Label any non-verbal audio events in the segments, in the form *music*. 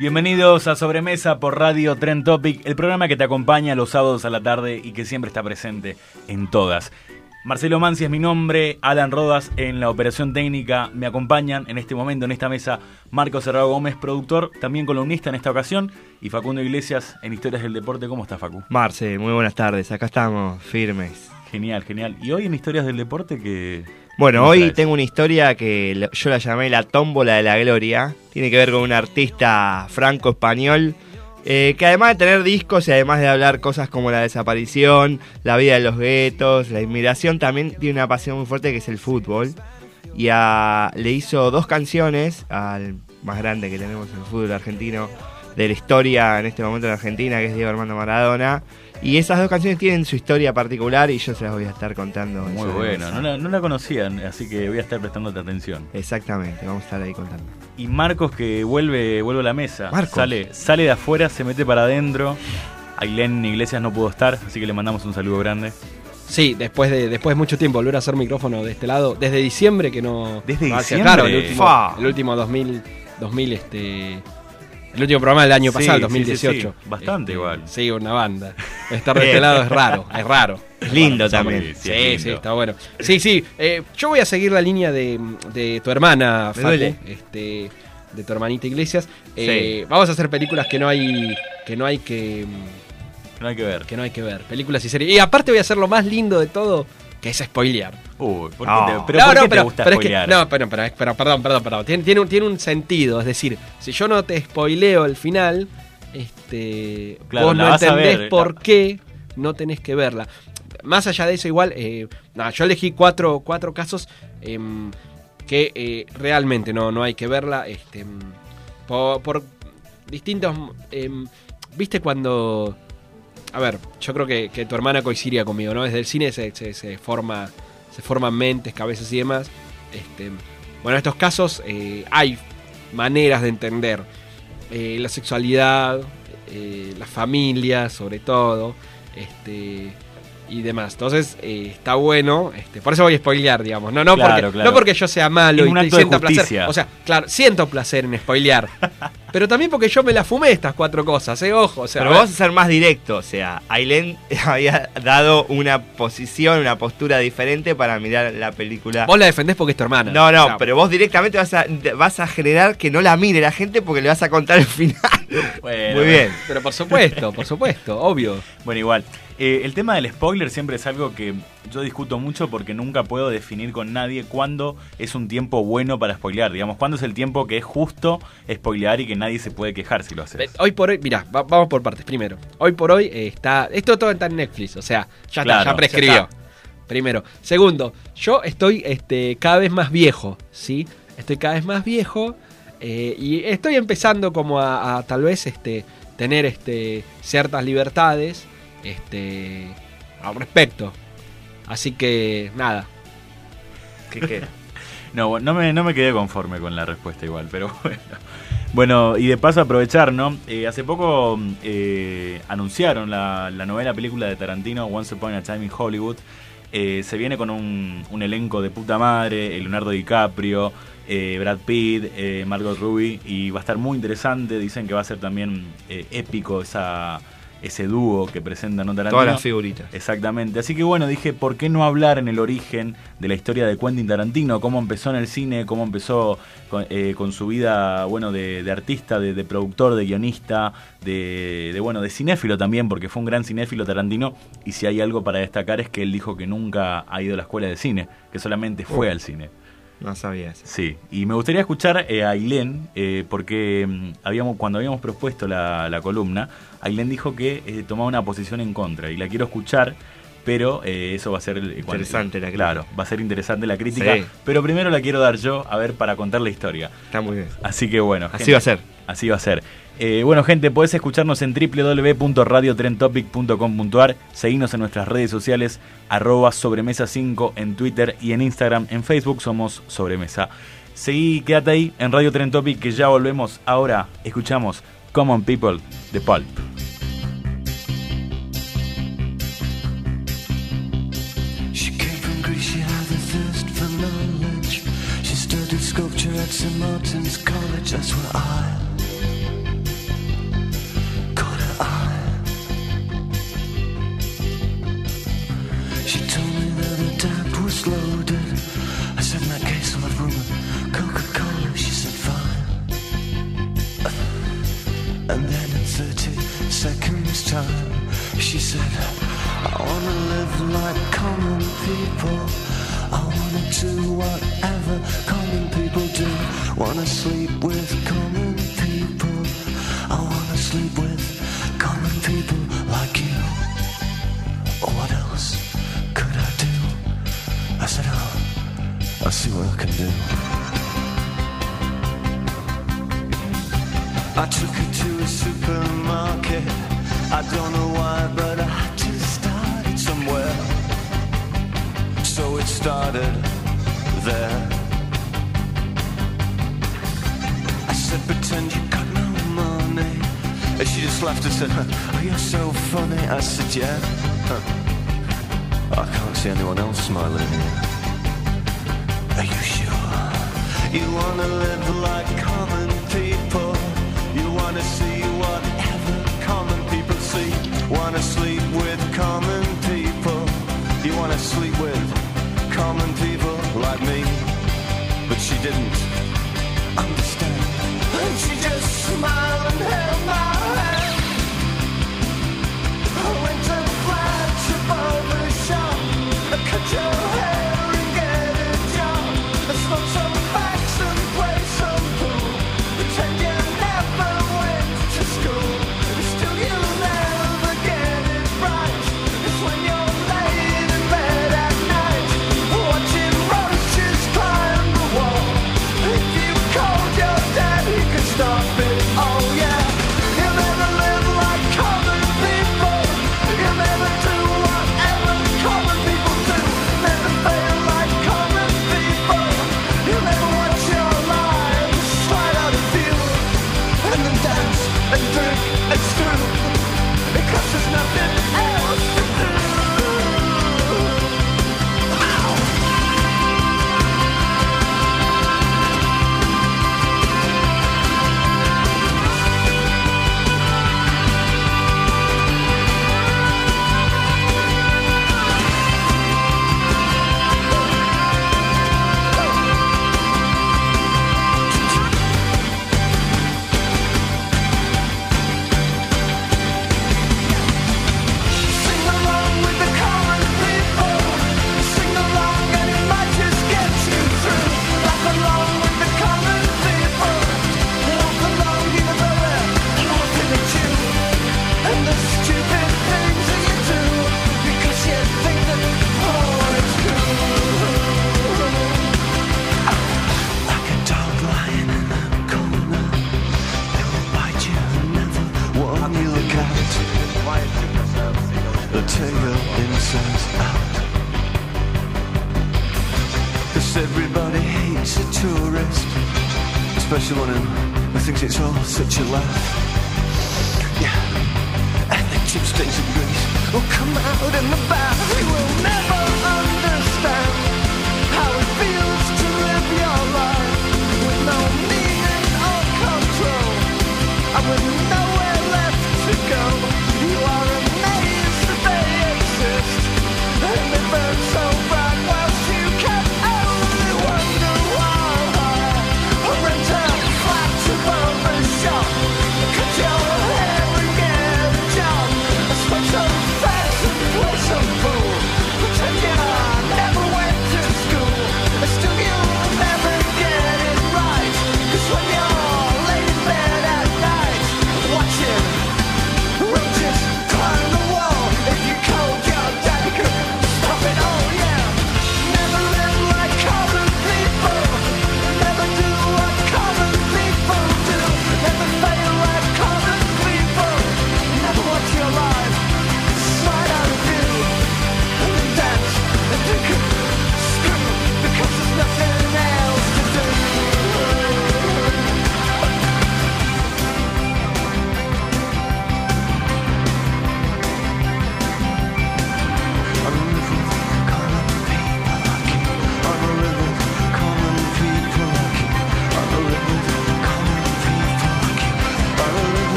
Bienvenidos a Sobremesa por Radio Trend Topic, el programa que te acompaña los sábados a la tarde y que siempre está presente en todas. Marcelo Mansi es mi nombre, Alan Rodas en la operación técnica me acompañan en este momento en esta mesa Marco Cerrado Gómez, productor, también columnista en esta ocasión, y Facundo Iglesias en Historias del Deporte. ¿Cómo está Facu? Marce, muy buenas tardes, acá estamos, firmes. Genial, genial. Y hoy en Historias del Deporte que... Bueno, ¿Qué hoy traes? tengo una historia que yo la llamé la tómbola de la gloria. Tiene que ver con un artista franco-español eh, que además de tener discos y además de hablar cosas como la desaparición, la vida de los guetos, la inmigración, también tiene una pasión muy fuerte que es el fútbol. Y a- le hizo dos canciones al más grande que tenemos en el fútbol argentino de la historia en este momento en Argentina, que es Diego Armando Maradona. Y esas dos canciones tienen su historia particular y yo se las voy a estar contando. en Muy su bueno, no la, no la conocían, así que voy a estar prestándote atención. Exactamente, vamos a estar ahí contando. Y Marcos que vuelve, vuelve a la mesa. Marcos. Sale, sale de afuera, se mete para adentro. Ailén Iglesias no pudo estar, así que le mandamos un saludo grande. Sí, después de, después de mucho tiempo volver a hacer micrófono de este lado, desde diciembre que no. Desde no diciembre. Claro, el último, el último 2000, 2000, este. El último programa del año Sí, pasado, el sí, 2018. sí, sí. Bastante igual. Sí, una banda. Estar de este lado es raro, es raro. Es lindo también. sí, Sí, es sí, lindo. está bueno. Sí, sí, eh, yo voy a seguir la línea de, de tu hermana, duele. este, de tu hermanita Iglesias. Eh, Vamos a hacer películas que no hay que no hay que, No hay que ver. que no hay que ver, películas y series. Y aparte voy a hacer lo más lindo de todo, que es spoilear. Uy, ¿por qué No. te, pero no, ¿por no, qué pero, te gusta pero es que, spoilear? no, pero, pero, pero, perdón, perdón, perdón. Tiene, tiene un, tiene un sentido. Es decir, si yo no te spoileo el final, este, Claro, vos no entendés ver, por la- qué no tenés que verla. Más allá de eso, igual, eh, nada, yo elegí cuatro, cuatro casos em, que eh, realmente no, no hay que verla. Este, em, por, por distintos. em, ¿Viste cuando.? A ver, yo creo que, que tu hermana coincidiría conmigo, ¿no? Desde el cine se, se- se forma, se forman mentes, cabezas y demás. Este, bueno, en estos casos eh, hay maneras de entender eh, la sexualidad, eh, la familia, sobre todo, este, y demás. Entonces, eh, está bueno. Este, por eso voy a spoilear, digamos. No, no, Claro, porque, claro. no porque yo sea malo y de sienta placer. O sea, claro, siento placer en spoilear. *laughs* pero también porque yo me la fumé estas cuatro cosas, ¿eh? Ojo, o sea. Pero vamos a ser más directo, o sea, Ailén *laughs* había dado una posición, una postura diferente para mirar la película. Vos la defendés porque es tu hermana. No, no, pero vos directamente vas a, vas a generar que no la mire la gente porque le vas a contar el final. Bueno, Muy bien. Pero por supuesto, por supuesto, obvio. Bueno, igual. Eh, el tema del spoiler siempre es algo que yo discuto mucho porque nunca puedo definir con nadie cuándo es un tiempo bueno para spoilear. Digamos, cuándo es el tiempo que es justo spoilear y que nadie se puede quejar si lo haces. Eh, Hoy por hoy, mira, vamos por partes. Primero, hoy por hoy eh, está. Esto todo está en Netflix, o sea, ya Claro, está, ya prescribió. ya está. Primero. Segundo, yo estoy este, cada vez más viejo, ¿sí? Estoy cada vez más viejo eh, y estoy empezando como a, a tal vez este, tener este, ciertas libertades este, al respecto. Así que, nada. ¿Qué queda? *laughs* No, bueno, no me, no me quedé conforme con la respuesta igual, pero *laughs* bueno. Bueno, y de paso aprovechar, ¿no? Eh, hace poco eh, anunciaron la, la novela película de Tarantino, Once Upon a Time in Hollywood. Eh, se viene con un, un elenco de puta madre, Leonardo DiCaprio, eh, Brad Pitt, eh, Margot Robbie, y va a estar muy interesante. Dicen que va a ser también eh, épico esa, ese dúo que presenta ¿no? Tarantino. Todas las figuritas. Exactamente. Así que bueno, dije, ¿por qué no hablar en el origen de la historia de Quentin Tarantino? Cómo empezó en el cine, cómo empezó con, eh, con su vida, bueno, de, de artista, de, de productor, de guionista, de, de, bueno, de cinéfilo también, porque fue un gran cinéfilo Tarantino. Y si hay algo para destacar es que él dijo que nunca ha ido a la escuela de cine, que solamente fue al cine. No sabía eso. Sí, y me gustaría escuchar eh, a Ailén, eh, porque mm, habíamos, cuando habíamos propuesto la, la columna, Ailén dijo que eh, tomaba una posición en contra, y la quiero escuchar, pero eh, eso va a ser... cuando- Interesante la crítica. Claro, va a ser interesante la crítica, Sí. pero primero la quiero dar yo, a ver, para contar la historia. Está muy bien. Así que bueno. Así va a ser. Así va a ser. Eh, bueno, gente, podés escucharnos en www.radiotrentopic.com.ar. Seguinos en nuestras redes sociales, arroba sobremesa5 en Twitter y en Instagram. En Facebook somos sobremesa. Seguí, quédate ahí en Radio Tren Topic que ya volvemos. Ahora escuchamos Common People de Pulp. And then in 30 seconds time, she said, I wanna live like common people. I wanna do whatever common people do. Wanna sleep with common people. I wanna sleep with common people like you. What else could I do? I said, oh, I'll see what I can do. I took a supermarket. I don't know why, but I had to start it somewhere. So it started there. I said, pretend you got no money. And she just laughed and said, Oh, you're so funny. I said, Yeah. Huh. I can't see anyone else smiling. Are you sure? You wanna live like. See whatever common people see. Wanna sleep with common people. You wanna sleep with common people like me. But she didn't understand. And she just smiled and held my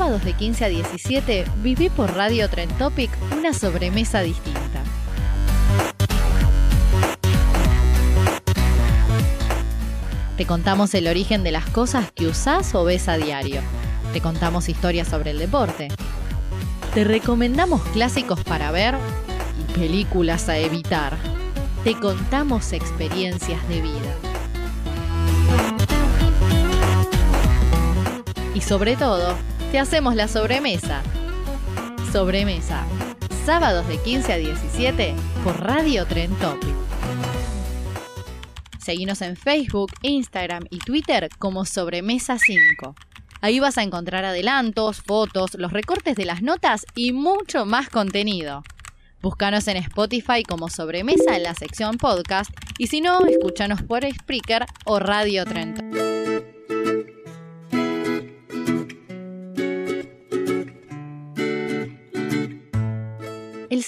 sábados de 15 a 17 viví por Radio Trend Topic una sobremesa distinta. Te contamos el origen de las cosas que usás o ves a diario. Te contamos historias sobre el deporte. Te recomendamos clásicos para ver y películas a evitar. Te contamos experiencias de vida. Y sobre todo, te hacemos la sobremesa. Sobremesa. Sábados de 15 a 17 por Radio Tren Topic. Seguinos en Facebook, Instagram y Twitter como Sobremesa 5. Ahí vas a encontrar adelantos, fotos, los recortes de las notas y mucho más contenido. Búscanos en Spotify como Sobremesa en la sección podcast y si no, escúchanos por Spreaker o Radio Trent.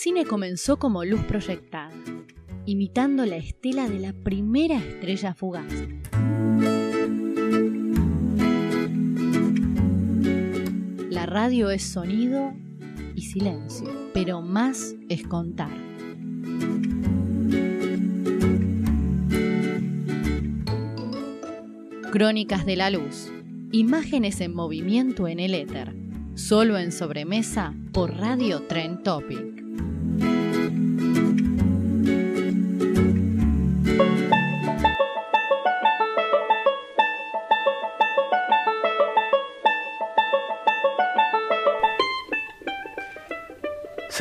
Cine comenzó como luz proyectada, imitando la estela de la primera estrella fugaz. La radio es sonido y silencio, pero más es contar. Crónicas de la luz, imágenes en movimiento en el éter, solo en sobremesa por Radio Tren Topic.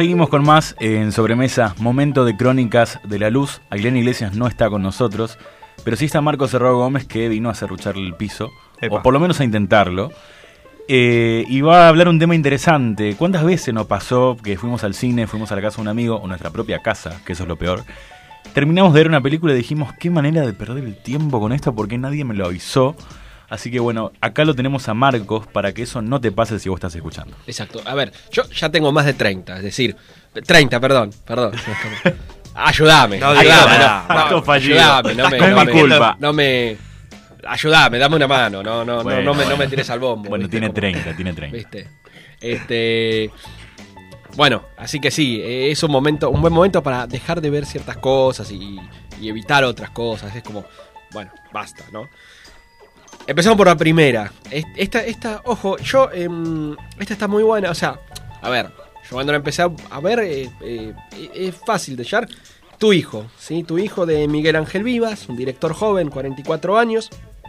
Seguimos con más en Sobremesa, momento de crónicas de la luz. Ailén Iglesias no está con nosotros, pero sí está Marco Cerro Gómez que vino a serrucharle el piso, Epa. o por lo menos a intentarlo. Eh, y va a hablar un tema interesante. ¿Cuántas veces nos pasó que fuimos al cine, fuimos a la casa de un amigo, o nuestra propia casa, que eso es lo peor? Terminamos de ver una película y dijimos, qué manera de perder el tiempo con esto porque nadie me lo avisó. Así que bueno, acá lo tenemos a Marcos para que eso no te pase si vos estás escuchando. Exacto. A ver, yo ya tengo más de 30, es decir, 30, perdón, perdón. *laughs* Ayúdame, No ayúdame, no, no, ayúdame, no me, No no me- culpa. No me, ayúdame, dame una mano, no, no, no, Bueno, no, me, no bueno. me tires al bombo. Bueno, ¿viste? tiene Como- 30, tiene 30. ¿Viste? Este. Bueno, así que sí, es un momento, un buen momento para dejar de ver ciertas cosas y, y evitar otras cosas. Es como, bueno, basta, ¿no? Empezamos por la primera. Es- Esta, esta, ojo, yo, em, esta está muy buena. O sea, a ver, yo cuando la empecé a, a ver, eh, eh, es fácil de hallar. Tu hijo, ¿sí? Tu hijo de Miguel Ángel Vivas, un director joven, 44 años.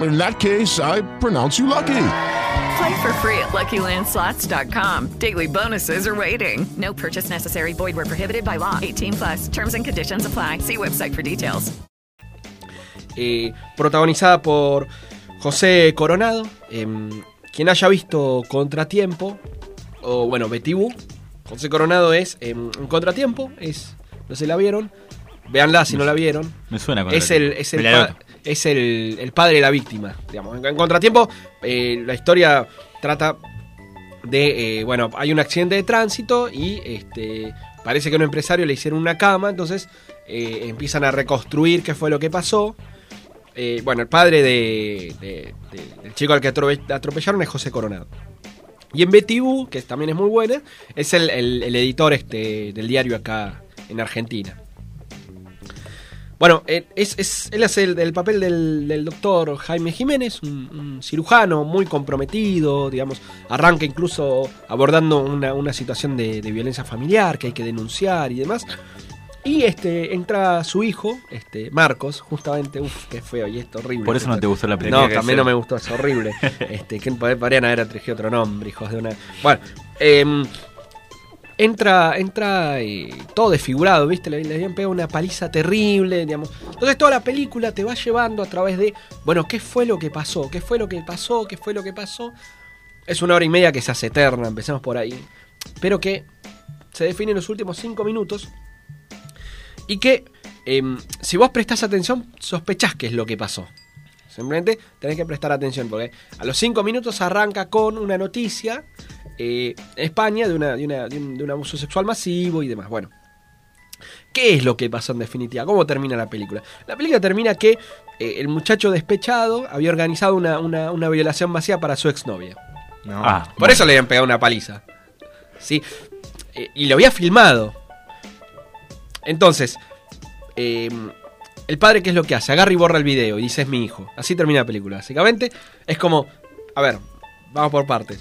In that case, I pronounce you lucky. Play for free at LuckyLandSlots.com. Daily bonuses are waiting. No purchase necessary. Void were prohibited by law. 18 plus. Terms and conditions apply. See website for details. eh, protagonizada por José Coronado. em, quien haya visto Contratiempo, o bueno, Betty Boo, José Coronado es em, un Contratiempo, es, no se la vieron, véanla si no la vieron. Me suena con Es el, es el, es el, el padre de la víctima, digamos. En, en Contratiempo, eh, la historia trata de, eh, bueno, hay un accidente de tránsito y este parece que a un empresario le hicieron una cama, entonces eh, empiezan a reconstruir qué fue lo que pasó. Bueno, el padre de, de- de- del chico al que atrope- atropellaron es José Coronado. Y en Boo, que también es muy buena, es el, el- el editor este, del diario acá en Argentina. Bueno, eh, es, es- él hace el, el papel del, del doctor Jaime Jiménez, un, un cirujano muy comprometido, digamos, arranca incluso abordando una, una situación de, de violencia familiar que hay que denunciar y demás. Y este entra su hijo, este Marcos, justamente, uff, qué feo y esto horrible. Por eso no te gustó la película. No, también no me gustó, es horrible. *laughs* este, que pod- podrían haber elegido otro nombre, hijos de una. Bueno, em, entra, entra eh, todo desfigurado, ¿viste? Le, le habían pegado una paliza terrible, digamos. Entonces toda la película te va llevando a través de, bueno, ¿qué fue lo que pasó? ¿Qué fue lo que pasó? ¿Qué fue lo que pasó? Es una hora y media que se hace eterna, empezamos por ahí. Pero que se define en los últimos cinco minutos y que em, si vos prestás atención, sospechás qué es lo que pasó. Simplemente tenés que prestar atención porque a los cinco minutos arranca con una noticia eh, en España de, una, de, una- de un, de un abuso sexual masivo y demás. Bueno, ¿qué es lo que pasó en definitiva? ¿Cómo termina la película? La película termina que eh, el muchacho despechado había organizado una, una- una violación masiva para su exnovia. No. Ah, Por eso le habían pegado una paliza. ¿Sí? Eh, y lo había filmado. Entonces, eh, el padre, ¿qué es lo que hace? Agarra y borra el video y dice, es mi hijo. Así termina la película. Básicamente, es como, a ver, vamos por partes.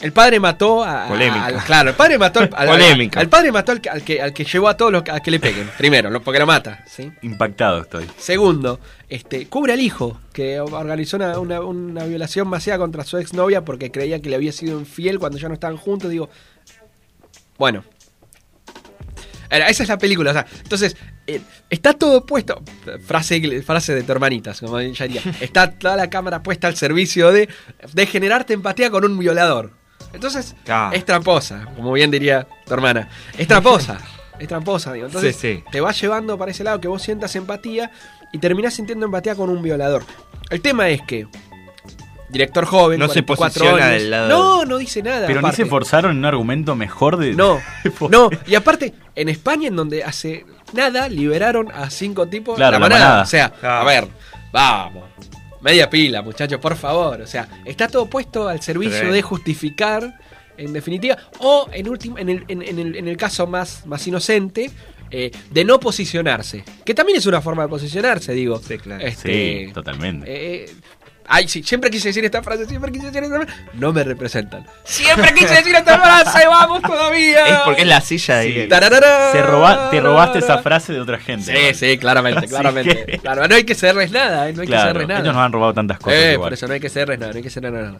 El padre mató a. Polémica. al- claro, el padre mató al, al- Polémica. al padre mató al, que- al que, al que llevó a todos los que- a que le peguen. Primero, porque lo mata. ¿sí? Impactado estoy. Segundo, este, cubre al hijo que organizó una, una- una violación masiva contra su exnovia porque creía que le había sido infiel cuando ya no estaban juntos. Digo, bueno. Era- esa es la película. o sea, entonces, eh, está todo puesto. Frase, frase de tu hermanitas, como ella diría. Está toda la cámara puesta al servicio de, de generarte empatía con un violador. Entonces, es tramposa, como bien diría tu hermana. Es tramposa. Es tramposa, digo. Entonces, Sí, sí. te va llevando para ese lado que vos sientas empatía y terminás sintiendo empatía con un violador. El tema es que. Director joven, No se 44 posiciona años. del lado No, no dice nada. Pero ni aparte. se forzaron en un argumento mejor de. No, *laughs* no. Y aparte, en España, en donde hace nada, liberaron a cinco tipos Claro, la la manada. manada. O sea, Ah. a ver, vamos. Media pila, muchachos, por favor. O sea, está todo puesto al servicio de justificar, en definitiva, o en último, en el, en, en el, en el caso más, más inocente, eh, de no posicionarse. Que también es una forma de posicionarse, digo. Sí, claro. Este, Sí, totalmente. eh, ay, sí, siempre quise decir esta frase, siempre quise decir esta frase. No me representan. Siempre quise *laughs* decir esta frase, vamos todavía. Es porque es la silla de Sí. Miguel. Tararara, Se roba- te robaste esa frase de otra gente. Sí, sí, claramente, Así claramente. que- Claro, no hay que cederles nada, eh, no hay que cederles nada. ellos nos han robado tantas cosas. Eh, igual. por eso no hay que cederles nada, no hay que cederles nada.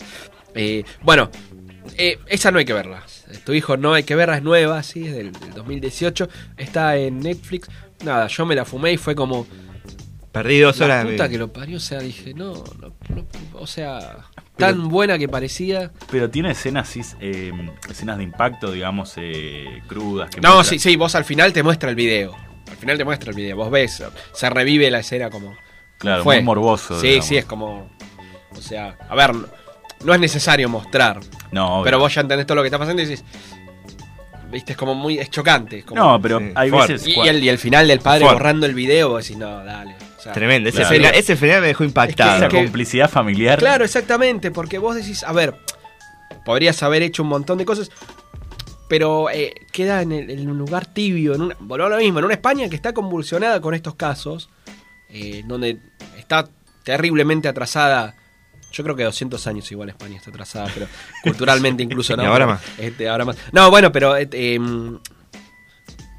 Eh, bueno, eh, esa no hay que verla. Tu hijo no hay que verla, es nueva, sí, es del, del 2018. Está en Netflix. Nada, yo me la fumé y fue como. Perdí dos La horas puta que lo parió, o sea, dije, no, no, no, o sea, tan buena que parecía. Pero tiene escenas, eh, escenas de impacto, digamos, eh, crudas. Que No, sí, sí, vos al final te muestra el video. Al final te muestra el video. Vos ves, se revive la escena como. Claro, fue. muy morboso. Sí, digamos. sí, es como. O sea, a ver, no, no es necesario mostrar. No, obvio. Pero vos ya entendés todo lo que está pasando y decís. Viste, es como muy. Es chocante. es como- No, pero Sí, hay veces. y, y el, y el final del padre borrando el video, vos decís, no, dale. O sea, Tremendo. Ese, Claro. final, ese final me dejó impactado. esa es que- complicidad familiar. Claro, exactamente, porque vos decís, a ver, podrías haber hecho un montón de cosas, pero eh, queda en, el- en un lugar tibio, en una, a lo mismo, en una España que está convulsionada con estos casos, eh, donde está terriblemente atrasada. Yo creo que 200 años igual España está atrasada, pero culturalmente *laughs* incluso no. Y ahora Pero, más. este, ahora más. No, bueno, pero eh, em,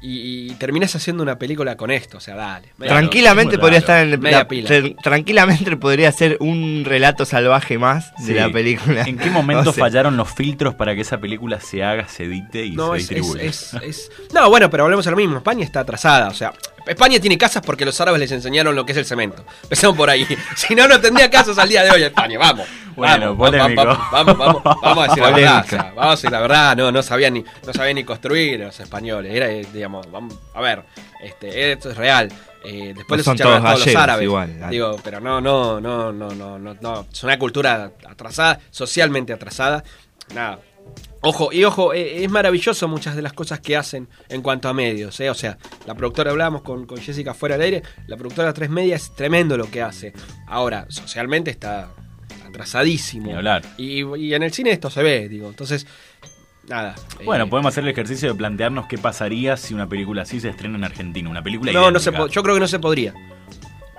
y, y terminás haciendo una película con esto, o sea, dale. Tranquilamente podría estar en la- pila. tran- tranquilamente podría ser un relato salvaje más de la película. ¿En qué momento *laughs* O sea, fallaron los filtros para que esa película se haga, se edite y No, se es, es, distribuya? es- es- No, bueno, pero volvemos a lo mismo. España está atrasada. O sea, España tiene casas porque los árabes les enseñaron lo que es el cemento. Empezamos por ahí. *laughs* Si no, no tendría casas al día de hoy España. Vamos. Bueno, vamos, vamos, vamos, vamos, vamos, *laughs* vamos a decir la verdad. O sea, vamos a decir la verdad. No, no sabían ni, no sabían ni construir los españoles. Era, eh, digamos, vamos, a ver, este, esto es real. Eh, después No les son echaron a todos los árabes. igual. Digo, pero no, no, no, no, no, no, no. Es una cultura atrasada, socialmente atrasada. Nada. Ojo, y ojo, eh, es maravilloso muchas de las cosas que hacen en cuanto a medios. eh. O sea, la productora, hablábamos con, con Jessica fuera del aire, la productora 3 Media es tremendo lo que hace. Ahora, socialmente está atrasadísimo. Hablar. Y, y en el cine esto se ve, digo. Entonces, nada. eh, Bueno, podemos hacer el ejercicio de plantearnos qué pasaría si una película así se estrena en Argentina. Una película No, no se yo creo que no se podría.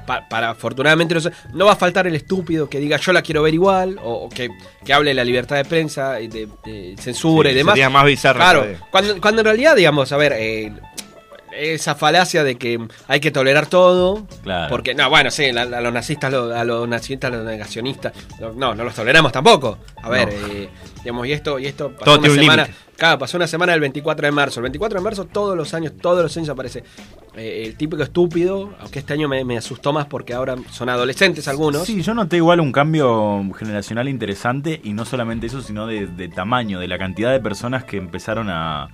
Pa- para, afortunadamente no no va a faltar el estúpido que diga yo la quiero ver igual o, o que, que hable de la libertad de prensa de, de censura Sí, y demás. sería más bizarro Claro, cuando, cuando en realidad, digamos, a ver, eh, esa falacia de que hay que tolerar todo. Claro. Porque, no, bueno, sí, a los nazistas, lo- a los nazistas, a los negacionistas, no, no, los toleramos tampoco. A ver, No. eh, digamos, y esto, y esto pasó Todo una semana. Claro, pasó una semana del 24 de marzo. El 24 de marzo todos los años, todos los años aparece eh, el típico estúpido, aunque este año me, me asustó más porque ahora son adolescentes algunos. Sí, yo noté igual un cambio generacional interesante y no solamente eso, sino de, de tamaño, de la cantidad de personas que empezaron a,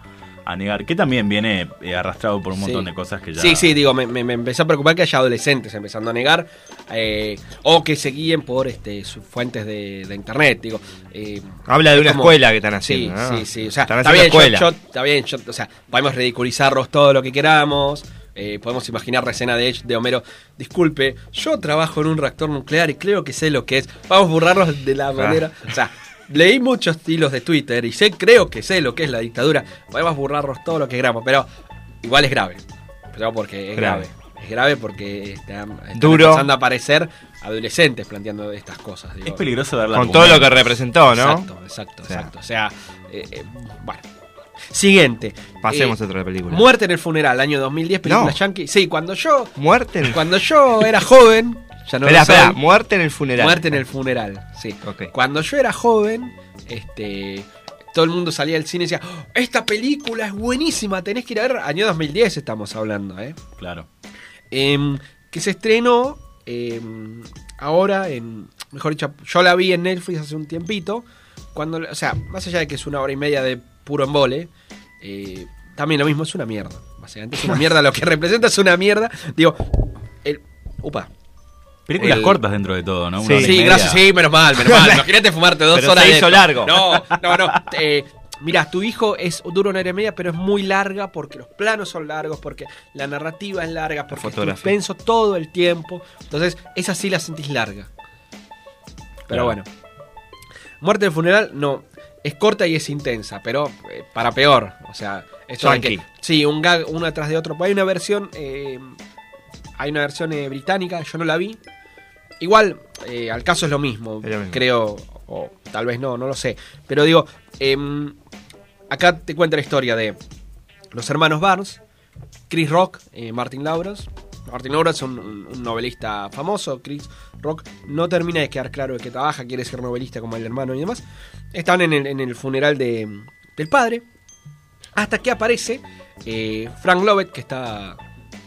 a negar, que también viene eh, arrastrado por un montón Sí. de cosas que ya... Sí, sí, digo, me, me, me empezó a preocupar que haya adolescentes empezando a negar eh, o que se guíen por este, sus fuentes de, de internet. Digo, eh, Habla de una como- escuela que están haciendo, Sí, ¿no? sí, sí. O sea, Están está bien, yo, escuela. yo- está bien, yo- o sea, podemos ridiculizarlos todo lo que queramos. eh, podemos imaginar la escena de, de Homero. Disculpe, yo trabajo en un reactor nuclear y creo que sé lo que es. Vamos a burlarnos de la manera. O sea, leí muchos hilos de Twitter y sé, creo que sé lo que es la dictadura. Podemos burlarnos todo lo que queramos, pero igual es grave. Pero porque es Grave. grave. Es grave porque están, están Duro. empezando a aparecer adolescentes planteando estas cosas. digo. Es peligroso darle Con todo lo que representó, ¿no? Exacto, exacto, O sea. exacto. O sea, eh, eh, bueno. Siguiente. Pasemos Eh, a otra película. Muerte en el funeral, año 2010, película No. yankee. Sí, cuando yo, Muerte en el cuando yo *laughs* era joven, ya no soy. espera, muerte en el funeral. Muerte en el funeral, sí. Ok. Cuando yo era joven, este, todo el mundo salía del cine y decía, "Oh, esta película es buenísima, tenés que ir a ver. Año 2010 estamos hablando, ¿eh? Claro. Em, que se estrenó em, ahora en, mejor dicho, yo la vi en Netflix hace un tiempito, cuando, o sea, más allá de que es una hora y media de puro embole, eh, también lo mismo, es una mierda, básicamente es una mierda, lo que representa es una mierda, digo, el, upa. Películas El- cortas dentro de todo, ¿no? Sí, Una sí, gracias, sí, menos mal, menos mal. *laughs* Imagínate fumarte dos Pero horas se de hizo esto. largo. No, no, no. *laughs* Eh, mirá, tu hijo es dura una hora y media, pero es muy larga porque los planos son largos, porque la narrativa es larga, porque es Fotografía. suspenso todo el tiempo. Entonces, esa sí la sentís larga. Pero Claro. bueno. Muerte del funeral, no. Es corta y es intensa, pero eh, para peor. O sea, esto de que. Sí, un gag uno atrás de otro. Hay una versión. eh, hay una versión eh, británica, yo no la vi. Igual, eh, al caso es lo mismo, Es lo mismo. creo, o tal vez no, no lo sé. Pero digo, em, acá te cuenta la historia de los hermanos Barnes, Chris Rock, eh, Martin Lawrence. Martin Lawrence es un, un- novelista famoso, Chris Rock no termina de quedar claro de que trabaja, quiere ser novelista como el hermano y demás. Están en el, en el funeral de, del padre, hasta que aparece eh, Frank Lovett, que está,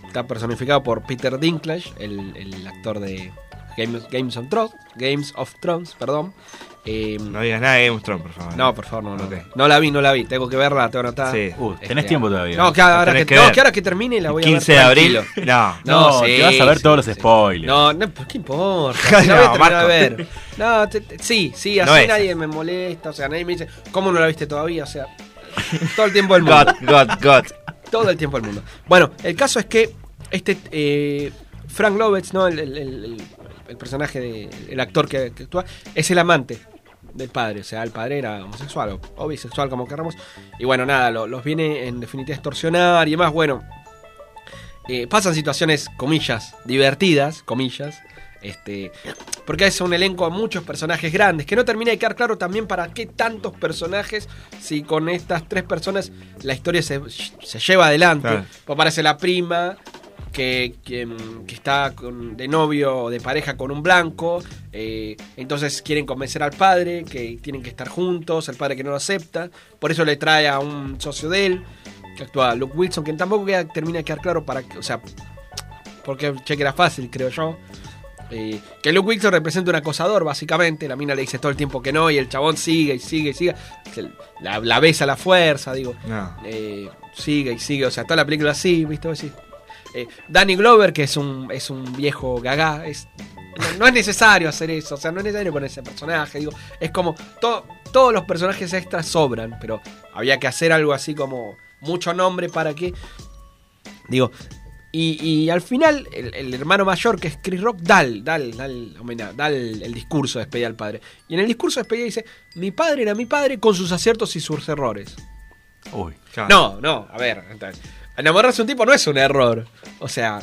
está personificado por Peter Dinklage, el, el actor de Games, Games of Thrones, Games of Thrones, perdón. Eh, No digas nada de Game of Thrones, por favor. no, por favor, no, no. Ok. No la vi, no la vi. Tengo que verla, tengo anotada. Sí. Uh, tenés tiempo todavía. No, que ahora, que, que no, ver. que ahora que termine la voy a ver. 15 de abril. tranquilo. No. No, te vas a ver todos los spoilers. No, no, pues, ¿qué importa? *laughs* No, voy a terminar ver. No, te- te- sí, sí, así No nadie me molesta. O sea, nadie me dice, ¿cómo no la viste todavía? O sea, *laughs* todo el tiempo del mundo. God, God, God. Todo el tiempo del mundo. Bueno, el caso es que este eh, Frank Lovett, ¿no? El, el- el- el- personaje, de, el actor que, que actúa, es el amante del padre. O sea, el padre era homosexual o, o bisexual, como queramos. Y bueno, nada, lo- los viene en definitiva a extorsionar y demás. Bueno, eh, pasan situaciones, comillas, divertidas, comillas. Este, porque es un elenco de muchos personajes grandes, que no termina de quedar claro también para qué tantos personajes, si con estas tres personas la historia se, se lleva adelante. Claro. Pues aparece la prima, que, que, que está con- de novio o de pareja con un blanco, eh, entonces quieren convencer al padre que tienen que estar juntos, el padre que no lo acepta, por eso le trae a un socio de él, que actúa Luke Wilson, que tampoco queda- termina de quedar claro para que, o sea, porque cheque era fácil, creo yo. Eh, que Luke Wilson representa un acosador, básicamente. La mina le dice todo el tiempo que no, y el chabón sigue y sigue y sigue. La, la besa a la fuerza, digo. No. Eh, sigue y sigue, o sea, toda la película así, ¿viste? Decís, eh, Danny Glover, que es un, es un viejo gaga, es, no, no es necesario hacer eso, o sea, no es necesario poner ese personaje, digo, es como, to- todos los personajes extras sobran, pero había que hacer algo así como mucho nombre para que, digo, y, y al final el, el hermano mayor, que es Chris Rock, da, el- da, da, da el, el discurso de despedida al padre. Y en el discurso de despedida dice, mi padre era mi padre con sus aciertos y sus errores. Uy. Claro. No, no, a ver. Enamorarse de un tipo no es un error. O sea,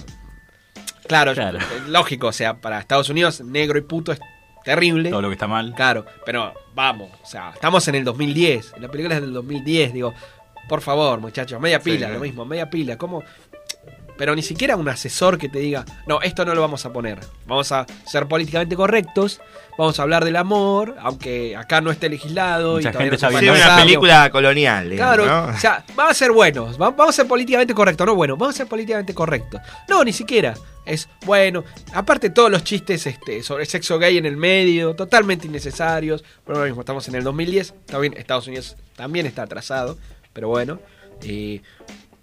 claro, Claro. lógico. O sea, para Estados Unidos, negro y puto es terrible. Todo lo que está mal. Claro, pero vamos. O sea, estamos en el 2010. La película es del 2010. Digo, por favor, muchachos, media pila, sí. lo mismo, media pila. ¿Cómo? Pero ni siquiera un asesor que te diga, no, esto no lo vamos a poner. Vamos a ser políticamente correctos, vamos a hablar del amor, aunque acá no esté legislado. Mucha y gente está viendo una película colonial, digamos, Claro, ¿no? o sea, vamos a ser buenos, va- vamos a ser políticamente correctos, no bueno, vamos a ser políticamente correctos. No, ni siquiera. Es bueno, aparte todos los chistes este, sobre sexo gay en el medio, totalmente innecesarios. Pero ahora mismo estamos en el 2010, está bien, Estados Unidos también está atrasado, pero bueno. eh,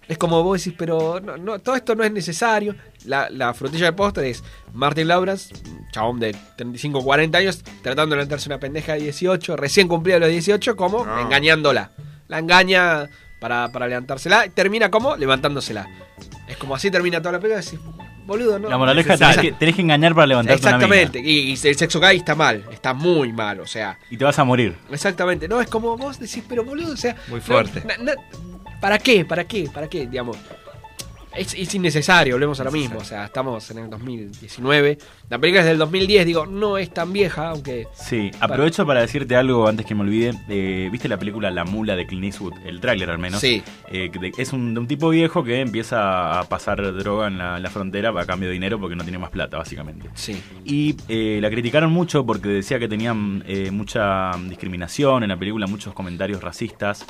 es como vos decís, pero no, no, todo esto no es necesario. La, la frutilla del postre es Martin Lawrence, un chabón de 35, 40 años, tratando de levantarse una pendeja de 18, recién cumplida los 18, como No. engañándola. La engaña para, para levantársela y termina como levantándosela. Es como así termina toda la película. Decís, boludo, ¿no? La moraleja es tenés que, tenés que engañar para levantarte una. Exactamente. Y, y el sexo gay está mal, está muy mal, o sea. Y te vas a morir. Exactamente. No, es como vos decís, pero boludo, o sea. Muy no, fuerte. na- na- ¿Para qué? ¿Para qué? ¿Para qué? Digamos. Es, es innecesario, volvemos a lo mismo. O sea, estamos en el 2019. La película es del 2010, digo, no es tan vieja, aunque. Sí, aprovecho para decirte algo antes que me olvide. Eh, ¿Viste la película La Mula de Clint Eastwood? El tráiler al menos. Sí. Eh, de- es un, de un tipo viejo que empieza a pasar droga en la, en la frontera a cambio de dinero porque no tiene más plata, básicamente. Sí. Y eh, la criticaron mucho porque decía que tenían mucha discriminación en la película, muchos comentarios racistas.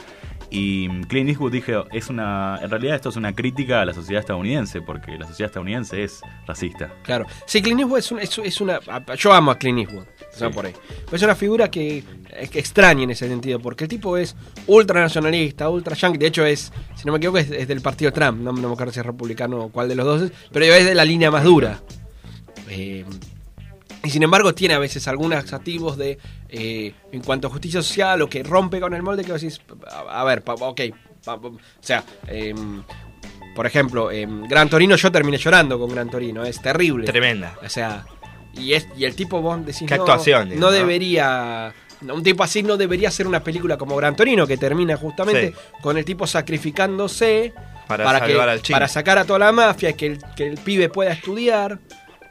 Y mm, Clint Eastwood dije, es una, en realidad esto es una crítica a la sociedad estadounidense, porque la sociedad estadounidense es racista. Claro. Sí, Clint Eastwood es, un- es- es una. Yo amo a Clint Eastwood. Sí. por ahí. Pero es una figura que, es que extraña en ese sentido, porque el tipo es ultra nacionalista, ultra yankee. De hecho, es, si no me equivoco, es, es del partido Trump. No, no me acuerdo si es republicano o cuál de los dos es, pero es de la línea más dura. Eh, y sin embargo, tiene a veces algunos activos de. eh, en cuanto a justicia social o que rompe con el molde que decís. A, a ver, pa- ok. o sea. em, por ejemplo, en Gran Torino yo terminé llorando con Gran Torino, es terrible. Tremenda. O sea, y, es, y el tipo vos decís, Qué no, actuación, digamos, ¿no? debería... no, Un tipo así no debería hacer una película como Gran Torino, que termina justamente Sí. con el tipo sacrificándose Para que, salvar al chino. para sacar a toda la mafia, que el, que el pibe pueda estudiar.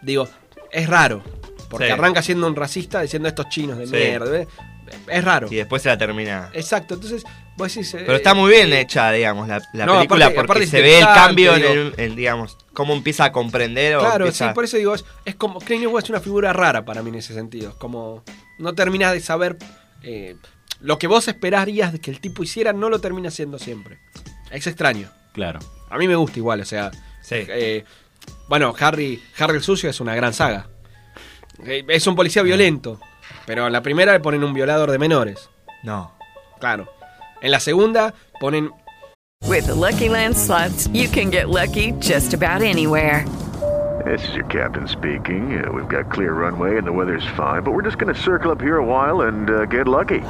Digo, es raro. Porque Sí. arranca siendo un racista diciendo estos chinos de Sí. mierda. ¿ves? Es raro. Y después se la termina. Exacto, entonces vos decís... eh, Pero está muy bien hecha, digamos, la, la No, película, aparte- porque aparte se ve el cambio en, el, en, digamos, cómo empieza a comprender o Claro, empieza- sí, por eso digo, es, es como. Clint Eastwood es una figura rara para mí en ese sentido. Es como. No terminas de saber. eh, lo que vos esperarías de que el tipo hiciera, no lo termina haciendo siempre. Es extraño. Claro. A mí me gusta igual, o sea. Sí. eh, bueno, Harry, Harry el Sucio es una gran saga. Eh, es un policía violento. Pero en la primera le ponen un violador de menores. No. Claro. En la segunda ponen. With the Lucky Land slots, you can get lucky just about anywhere. This is your captain speaking. Uh, we've got clear runway and the weather's fine, but we're just going to circle up here a while and uh, get lucky.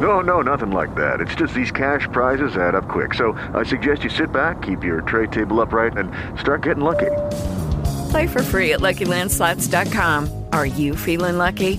No, no, nothing like that. It's just these cash prizes add up quick. So I suggest you sit back, keep your tray table upright, and start getting lucky. Play for free at LuckyLandSlots.com. Are you feeling lucky?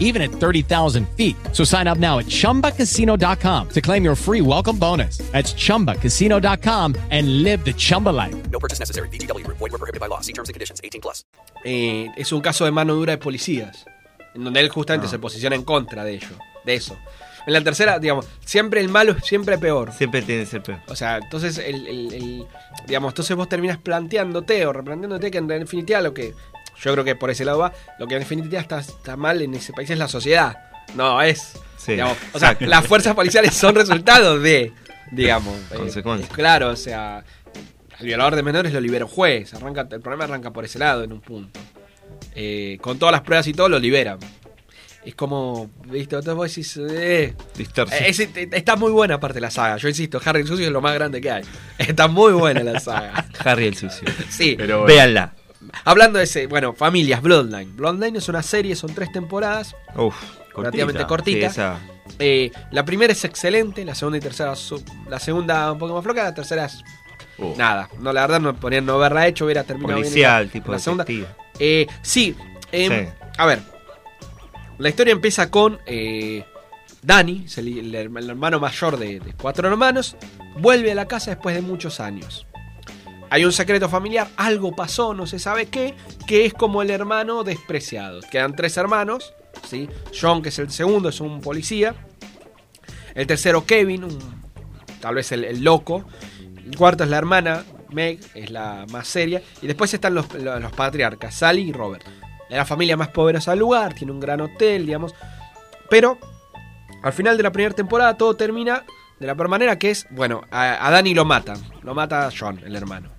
even at 30,000 feet. So sign up now at chumbacasino.com to claim your free welcome bonus. That's chumbacasino.com and live the Chumba life. No purchase necessary. VGW Group. Void were prohibited by law. See terms and conditions. 18 plus. eh, es un caso de mano dura de policías. En donde él justamente se posiciona en contra de ello. De eso. En la tercera, digamos, siempre el malo es siempre peor. Siempre tiene que ser peor. O sea, entonces el, el- el- digamos, entonces vos terminas planteándote o replanteándote que en definitiva lo que yo creo que por ese lado va, lo que en definitiva está, está mal en ese país es la sociedad. No, es Sí, digamos, o sea, las fuerzas policiales son resultado de, digamos, *laughs* eh, Consecuencia. claro, o sea, el violador de menores lo libera un juez, arranca, el problema arranca por ese lado en un punto. Eh, con todas las pruebas y todo lo liberan. Es como, ¿viste? Entonces vos decís, eh, es- está muy buena aparte la saga. Yo insisto, Harry el Sucio es lo más grande que hay. Está muy buena la saga. *laughs* Harry el sucio. Sí, Pero bueno. Véanla. Hablando de ese, bueno, familias, Bloodline. Bloodline es una serie, son tres temporadas, Uf. relativamente Sí, cortita. esa. Eh, la primera es excelente, la segunda y tercera, la segunda un poco más floja, la tercera es nada. No, la verdad, no podrían no haberla hecho, hubiera terminado Policial, tipo la segunda. Eh, sí, Em, Sí. A ver, la historia empieza con eh, Dani, el, el her- el hermano mayor de, de cuatro hermanos, vuelve a la casa después de muchos años. Hay un secreto familiar, algo pasó, no se sabe qué, que es como el hermano despreciado. Quedan tres hermanos, ¿sí? John, que es el segundo, es un policía. El tercero, Kevin, un- tal vez el, loco. El cuarto es la hermana, Meg, es la más seria. Y después están los, los- patriarcas, Sally y Robert. Es la familia más poderosa del lugar, tiene un gran hotel, digamos. Pero al final de la primera temporada todo termina de la peor manera que es, bueno, a, a Danny lo matan. Lo mata John, el hermano.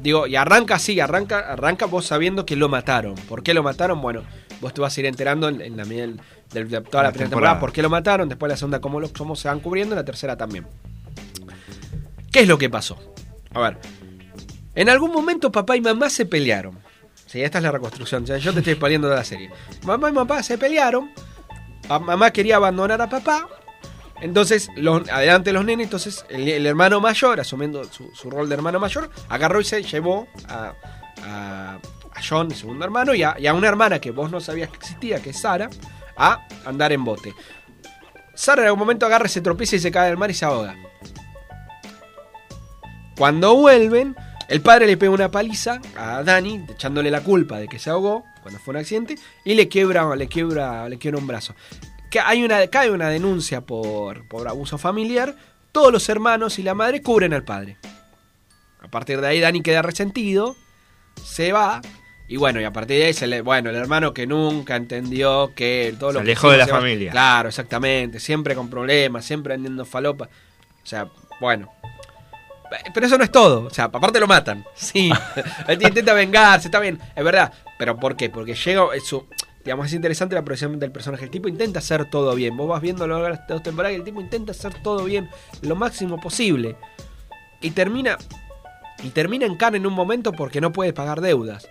Digo, y arranca así, arranca, arranca vos sabiendo que lo mataron. ¿Por qué lo mataron? Bueno, vos te vas a ir enterando en, en la del- de toda la, La primera temporada. temporada por qué lo mataron, después la segunda cómo, cómo se van cubriendo, la tercera también. ¿Qué es lo que pasó? A ver, en algún momento papá y mamá se pelearon. Sí, esta es la reconstrucción, ya yo te estoy poniendo de la serie. Mamá y papá se pelearon, mamá quería abandonar a papá, entonces, adelante los nenes, entonces el, hermano mayor, asumiendo su, rol de hermano mayor, agarró y se llevó a, John, el segundo hermano, y a, y a una hermana que vos no sabías que existía, que es Sara, a andar en bote. Sara en algún momento agarra, se tropieza y se cae al mar y se ahoga. Cuando vuelven, el padre le pega una paliza a Dani, echándole la culpa de que se ahogó cuando fue un accidente, y le quiebra, le quiebra, le quiebra un brazo. Que hay una, cae una denuncia por, por abuso familiar. Todos los hermanos y la madre cubren al padre. A partir de ahí Dani queda resentido, se va. Y bueno, y a partir de ahí se le, bueno, el hermano que nunca entendió que todo Se lo que alejó de la va- familia. Claro, exactamente, siempre con problemas, siempre vendiendo falopa. O sea, bueno. Pero eso no es todo. O sea, aparte lo matan. *laughs* Sí. *laughs* Intenta vengarse, está bien. Es verdad. Pero ¿por qué? Porque llega es su. Digamos, es interesante la progresión del personaje. El tipo intenta hacer todo bien. Vos vas viendo a lo largo de las dos temporadas y el tipo intenta hacer todo bien lo máximo posible. Y termina. Y termina en cana en un momento porque no puede pagar deudas.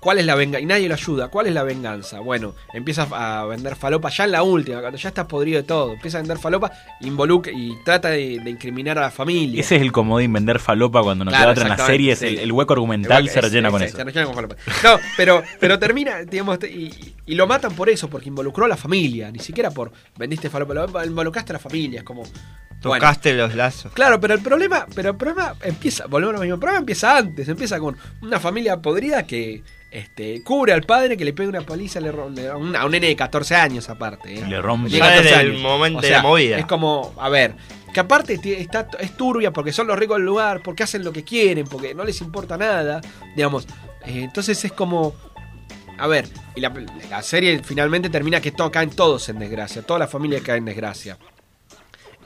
¿Cuál es la venganza? Y nadie lo ayuda. ¿Cuál es la venganza? Bueno, empieza a vender falopa ya en la última, cuando ya está podrido de todo. Empieza a vender falopa, involucra y trata de, de incriminar a la familia. Ese es el comodín, vender falopa cuando no Claro, queda otra en la exactamente, serie. Es sí. el, el hueco argumental se rellena con eso. se rellena con falopa. No, pero, pero termina, digamos, y, y lo matan por eso, porque involucró a la familia. Ni siquiera por vendiste falopa, lo involucraste a la familia. Es como. bueno. Tocaste los lazos. Claro, pero el problema, pero el problema empieza, volvemos a lo mismo, el problema empieza antes, empieza con una familia podrida que este, cubre al padre que le pega una paliza le a, un, a un nene de 14 años aparte. ¿eh? Le rompe. De Ya 14 desde el años. momento O de la movida. Es como, a ver, que aparte ti- está, es turbia porque son los ricos del lugar, porque hacen lo que quieren, porque no les importa nada, digamos. Eh, entonces es como, a ver, y la, la serie finalmente termina que todo, caen todos en desgracia, toda la familia cae en desgracia.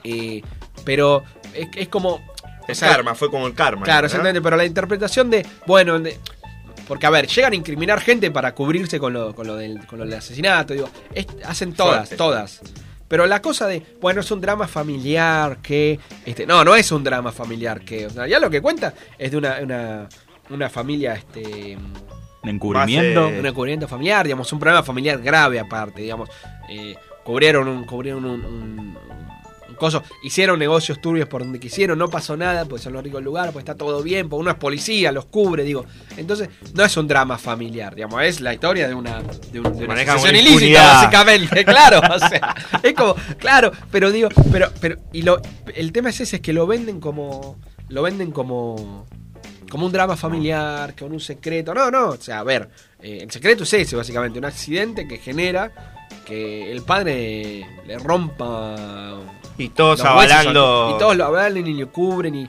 Eh, pero es, es como... El o sea, karma, fue como el karma. Claro, ¿no? exactamente, pero la interpretación de, bueno, de- porque a ver, llegan a incriminar gente para cubrirse con lo, con lo, del, con lo del asesinato, digo, es- hacen todas, Fuerte. todas. Pero la cosa de, bueno, es un drama familiar que, este, no, no es un drama familiar que, o sea, ya lo que cuenta es de una, una, una familia, este, Un encubrimiento. Base- un encubrimiento familiar, digamos, un problema familiar grave aparte, digamos, eh, cubrieron un, cubrieron un, un- hicieron negocios turbios por donde quisieron, no pasó nada, porque son los ricos del lugar, pues está todo bien, porque uno es policía, los cubre, digo, entonces no es un drama familiar, digamos, es la historia de una, de, un- de una asociación ilícita, básicamente, *laughs* claro, o sea, es como, claro, pero digo, pero, pero, y lo, el tema es ese, es que lo venden como, lo venden como, como un drama familiar, con un secreto. No, no, o sea, a ver, eh, el secreto es ese, básicamente, un accidente que genera que el padre le rompa. Y todos los avalando. al- Y todos lo avalan y lo cubren y.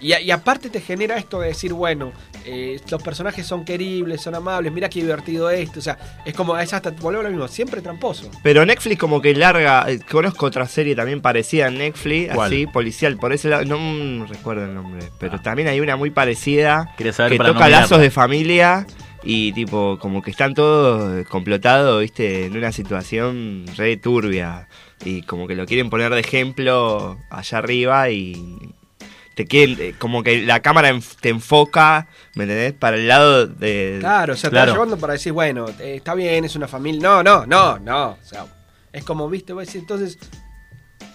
Y, aparte te genera esto de decir, bueno, eh, los personajes son queribles, son amables, mira qué divertido esto. O sea, es como, es hasta, volvemos a lo mismo, siempre tramposo. Pero Netflix como que larga, eh, conozco otra serie también parecida a Netflix, ¿Cuál? así, policial, por ese lado, no mm, recuerdo el nombre, pero también hay una muy parecida Quería saber que toca no lazos de familia y tipo como que están todos complotados, viste, en una situación re turbia y como que lo quieren poner de ejemplo allá arriba y te quieren, eh, como que la cámara te enfoca, ¿me entendés? Para el lado de... Claro, o sea, te Claro. está llevando para decir, bueno, eh, está bien, es una familia. No, no, no, no. O sea, es como, viste, vos decís, entonces.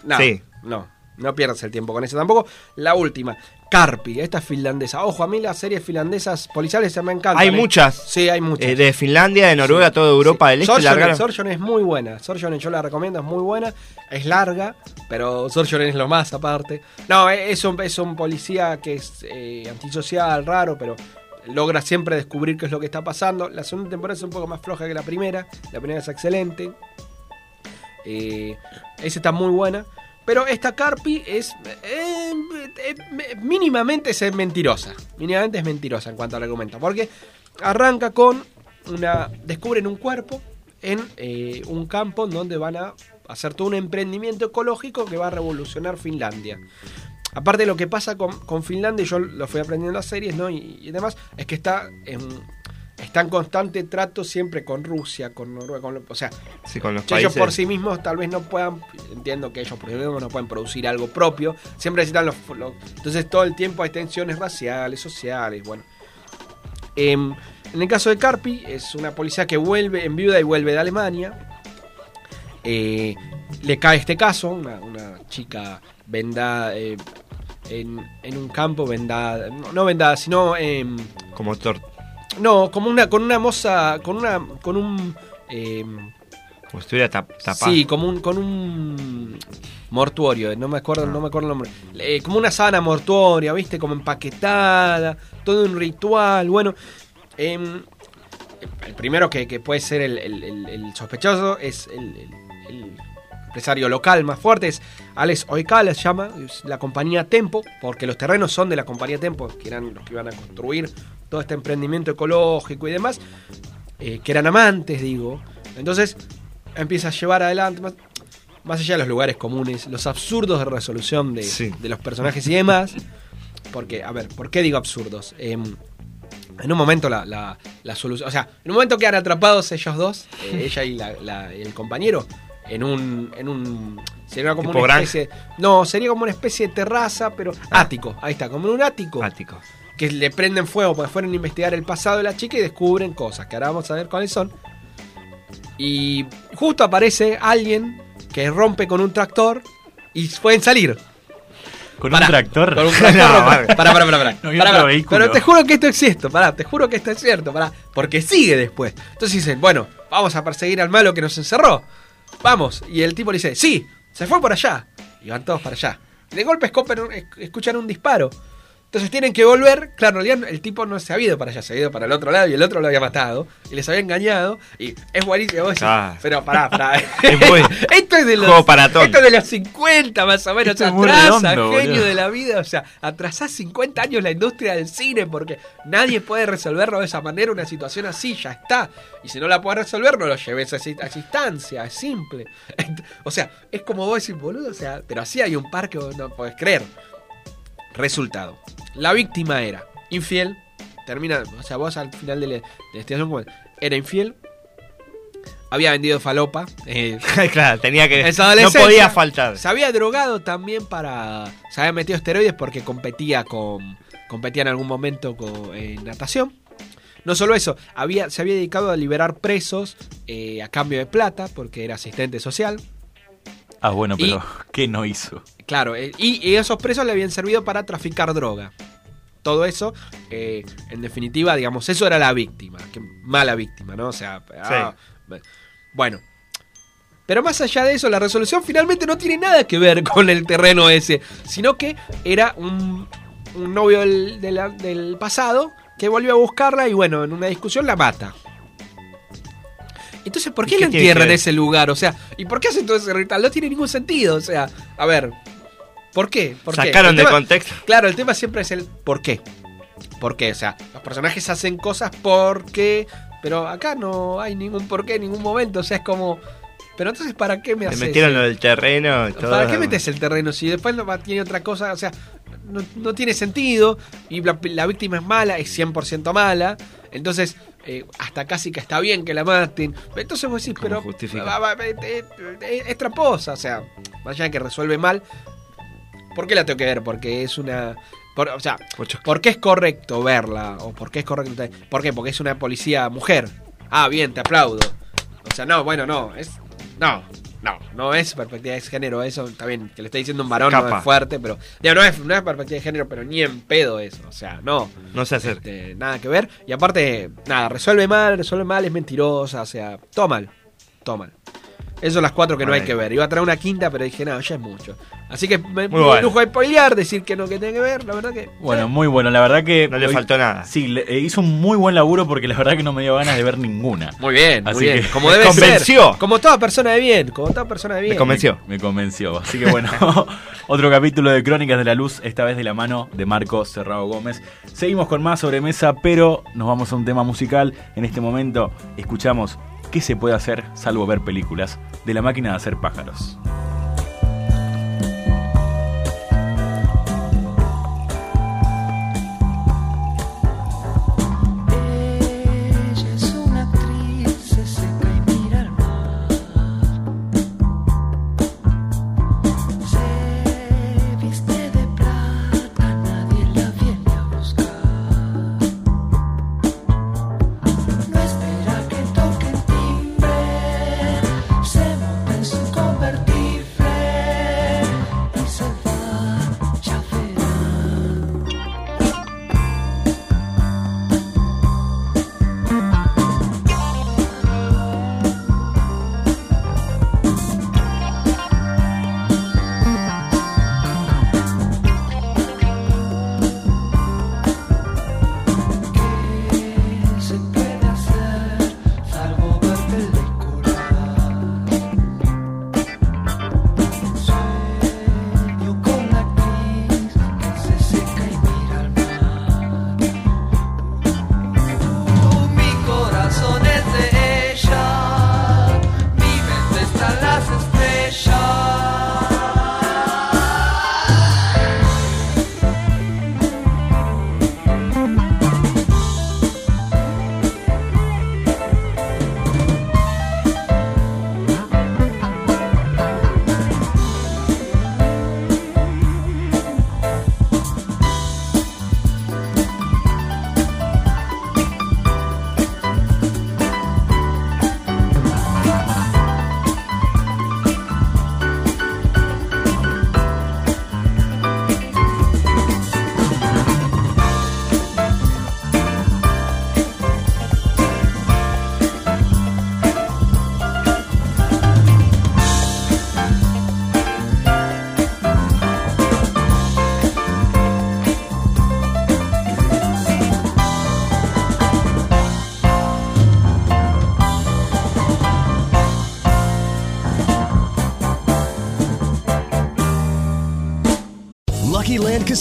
No, Sí. no. No pierdas el tiempo con eso tampoco. La última, Carpi, esta es finlandesa. Ojo, a mí las series finlandesas policiales se me encantan. Hay ¿eh? muchas. Sí, hay muchas. Eh, de Finlandia, de Noruega, toda Europa del Este. Sorjonen, largaron- Sorjonen es muy buena. Sorjonen yo la recomiendo, es muy buena. Es larga, pero Sorjonen es lo más aparte. No, eh, es un, es un policía que es eh, antisocial, raro, pero logra siempre descubrir qué es lo que está pasando. La segunda temporada es un poco más floja que la primera. La primera es excelente. Esa está muy buena. Pero esta Carpi es eh, eh, mínimamente es mentirosa. Mínimamente es mentirosa en cuanto al argumento. Porque arranca con una. descubren un cuerpo en eh, un campo en donde van a hacer todo un emprendimiento ecológico que va a revolucionar Finlandia. Aparte lo que pasa con, con Finlandia, y yo lo fui aprendiendo en las series, ¿no? Y, y demás, es que está en, está en constante trato siempre con Rusia, con Noruega, con o sea, Sí, con los que ellos por sí mismos tal vez no puedan, entiendo que ellos por sí mismos no pueden producir algo propio, siempre necesitan los, los- entonces todo el tiempo hay tensiones raciales, sociales, bueno. Em, en el caso de Carpi, es una policía que vuelve en viuda y vuelve de Alemania. Eh, le cae este caso, una, una chica vendada eh, en, en un campo, vendada, no, no vendada, sino em, Como tor no, como una, con una moza, con una, con un em, como estuviera tap- tapada. Sí, como un, con un mortuorio, no me acuerdo, no me acuerdo el nombre. Eh, como una sábana mortuoria, ¿viste? Como empaquetada, todo un ritual. Bueno, em, el primero que, que puede ser el, el- el- el sospechoso es el empresario local más fuerte, es Alex Oikala, se llama, la compañía Tempo, porque los terrenos son de la compañía Tempo, que eran los que iban a construir todo este emprendimiento ecológico y demás, eh, que eran amantes, digo. Entonces empieza a llevar adelante, más, más allá de los lugares comunes, los absurdos de resolución de, de los personajes y demás. Porque, a ver, ¿por qué digo absurdos? Em, en un momento la, la- la solución. O sea, en un momento quedan atrapados ellos dos, eh, ella y la- la- el compañero, en un. En un sería como una especie. No, sería como una especie de terraza, pero ático. Ahí está, como en un ático. Ático. Que le prenden fuego porque fueron a investigar el pasado de la chica y descubren cosas que ahora vamos a ver cuáles son. Y justo aparece alguien que rompe con un tractor y pueden salir. ¿Con Pará, un tractor? Con un *laughs* tractor. No, pará, pará, pará, pará. No Pará. Pero te juro que esto es cierto, pará, te juro que esto es cierto, pará. Porque sigue después. Entonces dicen, bueno, vamos a perseguir al malo que nos encerró. Vamos. Y el tipo dice, sí, se fue por allá. Y van todos para allá. De golpe escuchan un disparo. Entonces tienen que volver. Claro, en realidad el tipo no se había ido para allá, se había ido para el otro lado y el otro lo había matado. Y les había engañado. Y es buenísimo. Ah. Pero pará, pará. *laughs* Es *laughs* esto es de los. Juego para tontos. Esto es de los 50 más o menos. Esto atrasa, redondo, genio boludo. de la vida. O sea, atrasás 50 años la industria del cine porque nadie puede resolverlo de esa manera. Una situación así, ya está. Y si no la puedes resolver, no lo lleves a esa, instancia. Es simple. *laughs* O sea, es como vos decís, boludo. O sea, pero así hay un par que vos no podés creer. Resultado. La víctima era infiel. Termina, o sea, vos al final de la, investigación, era infiel. Había vendido falopa. eh, *laughs* claro, tenía que. No podía faltar. Se había drogado también para. Se había metido esteroides porque competía con. Competía en algún momento con, en natación. No solo eso, había, se había dedicado a liberar presos eh, a cambio de plata porque era asistente social. Ah, bueno, Y- pero *laughs* ¿qué no hizo? Claro, eh, y, y esos presos le habían servido para traficar droga. Todo eso, eh, en definitiva, digamos, eso era la víctima. Que mala víctima, ¿no? O sea, ah, bueno. Pero más allá de eso, la resolución finalmente no tiene nada que ver con el terreno ese, sino que era un, un novio del pasado que volvió a buscarla y bueno, en una discusión la mata. Entonces, ¿por ¿Y qué que entierran en ese lugar? O sea, ¿y por qué hacen todo ese ritual? No tiene ningún sentido. O sea, a ver, ¿por qué? ¿Por? Sacaron de tema- contexto. Claro, el tema siempre es el ¿por qué? ¿Por qué? O sea, los personajes hacen cosas porque. Pero acá no hay ningún por qué en ningún momento. O sea, es como. Pero entonces, ¿para qué me Me haces? metieron lo del terreno. Todo. ¿Para qué metes el terreno si después no tiene otra cosa? O sea, no, no tiene sentido. Y la, la víctima es mala, es 100% mala. Entonces, eh, hasta casi que está bien que la maten. Entonces vos decís, pero. eh, eh, es tramposa. O sea, más allá de que resuelve mal. ¿Por qué la tengo que ver? Porque es una. por- o sea, ¿por qué es correcto verla? ¿O por qué es correcto? ¿Por qué? Porque es una policía mujer. Ah, bien, te aplaudo. O sea, no, bueno, no. Es, no. No, no es perspectiva de género eso. Está bien, que le está diciendo un varón no es fuerte, pero. Digo, no, es, no es perspectiva de género, pero ni en pedo eso. O sea, no. No se hace. Este, nada que ver. Y aparte, nada, resuelve mal, resuelve mal, es mentirosa, o sea, todo mal. Todo mal. Esas son las cuatro que no hay que ver. Iba a traer una quinta, pero dije, no, ya es mucho. Así que me, Muy me bueno. lujo de spoilear, decir que no, que tiene que ver, la verdad que. Bueno, muy bueno. La verdad que. No le faltó nada. Sí, le- eh, hizo un muy buen laburo porque la verdad que no me dio ganas de ver ninguna. Muy bien, muy Así bien. que- Como Me debe convenció. ser. Como toda persona de bien. Como toda persona de bien. Me, me convenció. Así *laughs* que bueno, *laughs* otro capítulo de Crónicas de la Luz, esta vez de la mano de Marco Serrao Gómez. Seguimos con más sobremesa, pero nos vamos a un tema musical. En este momento escuchamos ¿Qué se puede hacer salvo ver películas? de la máquina de hacer pájaros.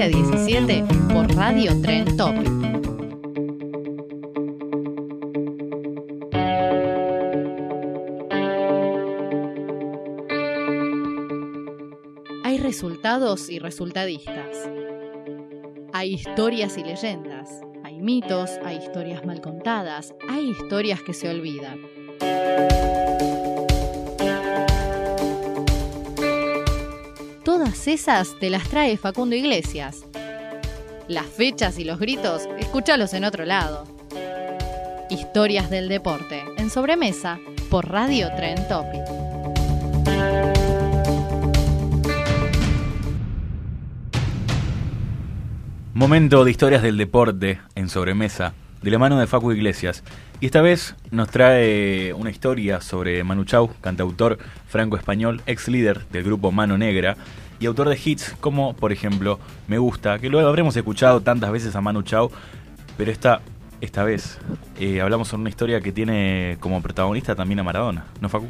15 a 17 por Radio Tren. Hay resultados y resultadistas. Hay historias y leyendas. Hay mitos, hay historias mal contadas, hay historias que se olvidan. Esas te las trae Facundo Iglesias. Las fechas y los gritos, escúchalos en otro lado. Historias del deporte, en sobremesa, por Radio Tren Topic. Momento de historias del deporte en sobremesa, de la mano de Facu Iglesias. Y esta vez nos trae una historia sobre Manu Chao, cantautor franco-español, ex líder del grupo Mano Negra y autor de hits como, por ejemplo, Me Gusta, que luego habremos escuchado tantas veces a Manu Chao, pero esta, esta vez eh, hablamos sobre una historia que tiene como protagonista también a Maradona, ¿no, Facu?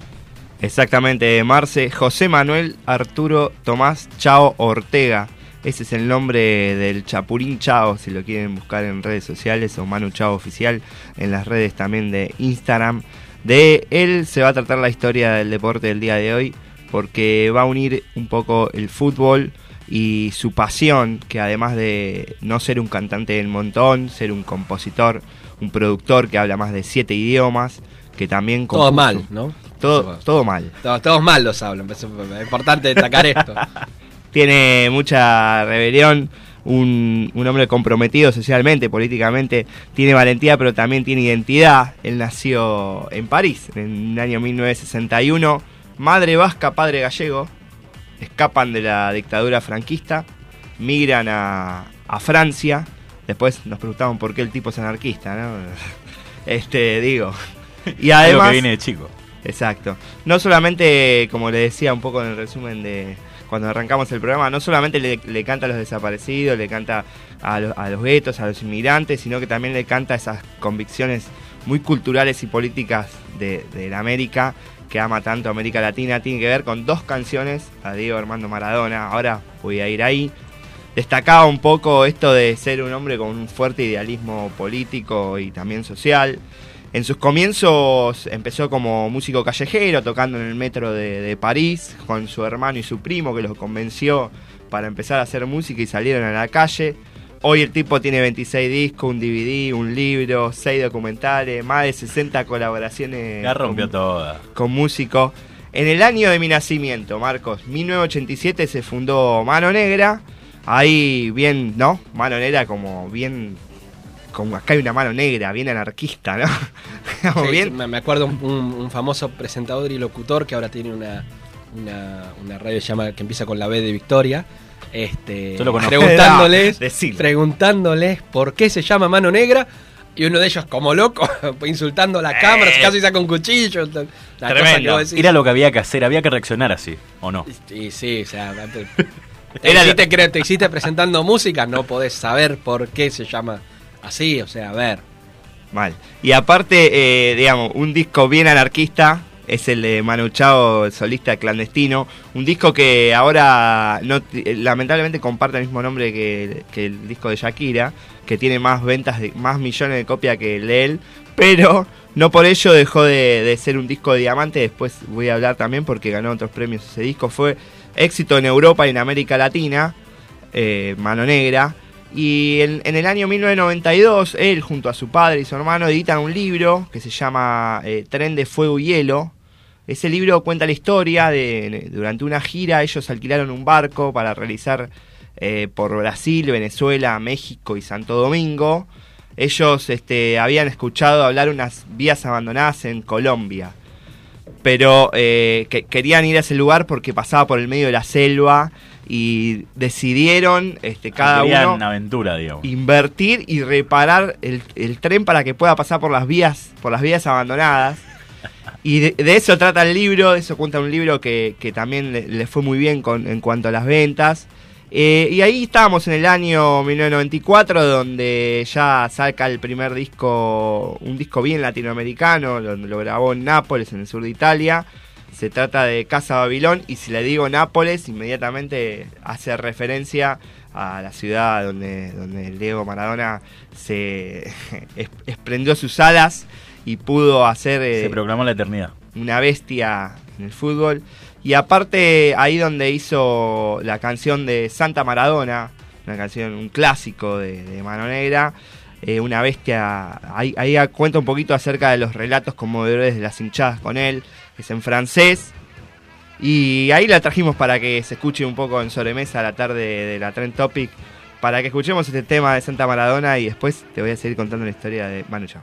Exactamente, Marce, José Manuel Arturo Tomás Chao Ortega. Ese es el nombre del Chapurín Chao, si lo quieren buscar en redes sociales, o Manu Chao Oficial en las redes también de Instagram. De él se va a tratar la historia del deporte del día de hoy, porque va a unir un poco el fútbol y su pasión, que además de no ser un cantante del montón, ser un compositor, un productor que habla más de siete idiomas, que también... Todo compuso- mal, ¿no? Todo, todo mal. Todos, todos mal los hablan, pues, es importante destacar esto. *laughs* tiene mucha rebelión, un, un hombre comprometido socialmente, políticamente, tiene valentía, pero también tiene identidad. Él nació en París en el año 1961, madre vasca, padre gallego, escapan de la dictadura franquista, migran a, a Francia, después nos preguntaban por qué el tipo es anarquista, ¿no? *laughs* Este, digo. Y Algo además... que viene de chico. Exacto. No solamente, como le decía un poco en el resumen de cuando arrancamos el programa, no solamente le, le canta a los desaparecidos, le canta a, lo- a los guetos, a los inmigrantes, sino que también le canta esas convicciones muy culturales y políticas de, de la América que ama tanto América Latina. Tiene que ver con dos canciones a Diego Armando Maradona. Ahora voy a ir ahí. Destacaba un poco esto de ser un hombre con un fuerte idealismo político y también social. En sus comienzos empezó como músico callejero, tocando en el metro de, de París, con su hermano y su primo que los convenció para empezar a hacer música y salieron a la calle. Hoy el tipo tiene 26 discos, un DVD, un libro, 6 documentales, más de 60 colaboraciones La rompió con, toda. con músicos. En el año de mi nacimiento, Marcos, 1987 se fundó Mano Negra. Ahí bien, ¿no? Mano Negra como bien como acá hay una mano negra, bien anarquista, ¿no? *laughs* Sí, bien. me me acuerdo un, un- un famoso presentador y locutor que ahora tiene una, una, una radio que, llama, que empieza con la B de Victoria. Este, Yo lo conozco. preguntándoles, preguntándoles por qué se llama mano negra. Y uno de ellos, como loco, *laughs* insultando a la cámara, casi saca un cuchillo. la cosa que Tremendo. vos decís. Era lo que había que hacer, había que reaccionar así, ¿o no? Y sí, o sea, *laughs* te, Era hiciste, te hiciste presentando música, no podés saber por qué se llama así, o sea, a ver. Mal. Y aparte, eh, digamos, un disco bien anarquista es el de Manu Chao, el solista clandestino. Un disco que ahora eh, lamentablemente comparte el mismo nombre que, el disco de Shakira, que tiene más ventas, más millones de copias que el de él. Pero no por ello dejó de, ser un disco de diamante. Después voy a hablar también porque ganó otros premios ese disco. Fue éxito en Europa y en América Latina, eh, Mano Negra. Y en, en el año 1992, él junto a su padre y su hermano editan un libro que se llama eh, Tren de Fuego y Hielo. Ese libro cuenta la historia de durante una gira ellos alquilaron un barco para realizar eh, por Brasil, Venezuela, México y Santo Domingo. Ellos este, habían escuchado hablar unas vías abandonadas en Colombia, pero eh, que querían ir a ese lugar porque pasaba por el medio de la selva y decidieron este, cada Querían uno aventura, digamos. invertir y reparar el, el tren para que pueda pasar por las vías, por las vías abandonadas. Y de, eso trata el libro, de eso cuenta un libro que, que también le, fue muy bien con, en cuanto a las ventas. Eh, y ahí estábamos en el año 1994, donde ya saca el primer disco, un disco bien latinoamericano, donde lo grabó en Nápoles, en el sur de Italia. Se trata de Casa Babilón, y si le digo Nápoles, inmediatamente hace referencia a la ciudad donde, donde Diego Maradona se *laughs* es- exprendió sus alas y pudo hacer eh, Se proclamó la eternidad. una bestia en el fútbol. Y aparte, ahí donde hizo la canción de Santa Maradona, una canción, un clásico de, de Mano Negra, eh, una bestia. Ahí, ahí cuenta un poquito acerca de los relatos conmovedores de las hinchadas con él, es en francés. Y ahí la trajimos para que se escuche un poco en sobremesa a la tarde de la Trend Topic, para que escuchemos este tema de Santa Maradona y después te voy a seguir contando la historia de Manu Chao.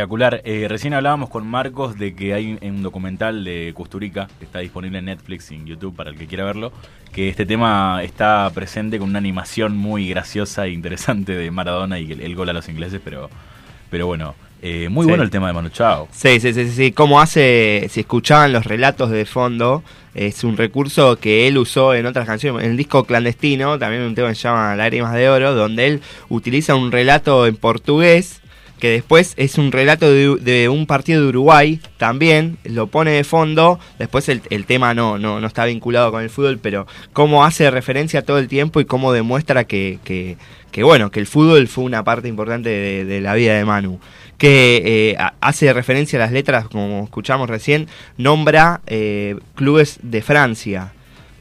Espectacular. Eh, recién hablábamos con Marcos de que hay un, documental de Custurica que está disponible en Netflix y en YouTube para el que quiera verlo. Que este tema está presente con una animación muy graciosa e interesante de Maradona y el, el gol a los ingleses, pero, pero bueno, eh, muy Sí. bueno el tema de Manu Chao. Sí, sí, sí, sí, sí. Como hace, si escuchaban los relatos de fondo, es un recurso que él usó en otras canciones, en el disco clandestino, también un tema que se llama Lágrimas de Oro, donde él utiliza un relato en portugués, que después es un relato de, un partido de Uruguay, también lo pone de fondo, después el, tema no, no, no está vinculado con el fútbol, pero cómo hace referencia todo el tiempo y cómo demuestra que, que, bueno, que el fútbol fue una parte importante de, la vida de Manu. Que eh, ha- hace referencia a las letras, como escuchamos recién, nombra eh, clubes de Francia,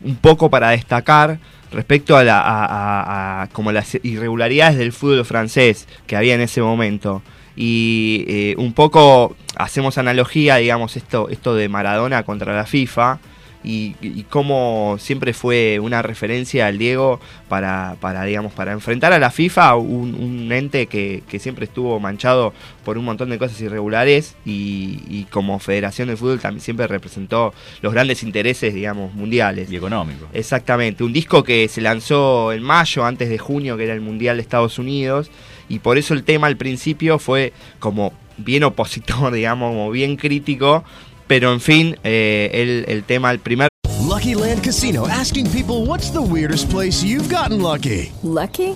un poco para destacar respecto a, la, a, a- como las irregularidades del fútbol francés que había en ese momento. Y eh, un poco hacemos analogía, digamos, esto, esto de Maradona contra la FIFA y, y cómo siempre fue una referencia al Diego para, para digamos, para enfrentar a la FIFA, un, un ente que, que siempre estuvo manchado por un montón de cosas irregulares y, y como Federación de Fútbol también siempre representó los grandes intereses, digamos, mundiales. Y económicos. Exactamente, un disco que se lanzó en mayo, antes de junio, que era el Mundial de Estados Unidos, y por eso el tema al principio fue como bien opositor, *laughs* digamos, como bien crítico, Pero en fin, eh, el, el tema, el primer Lucky Land Casino asking people what's the weirdest place you've gotten lucky? Lucky?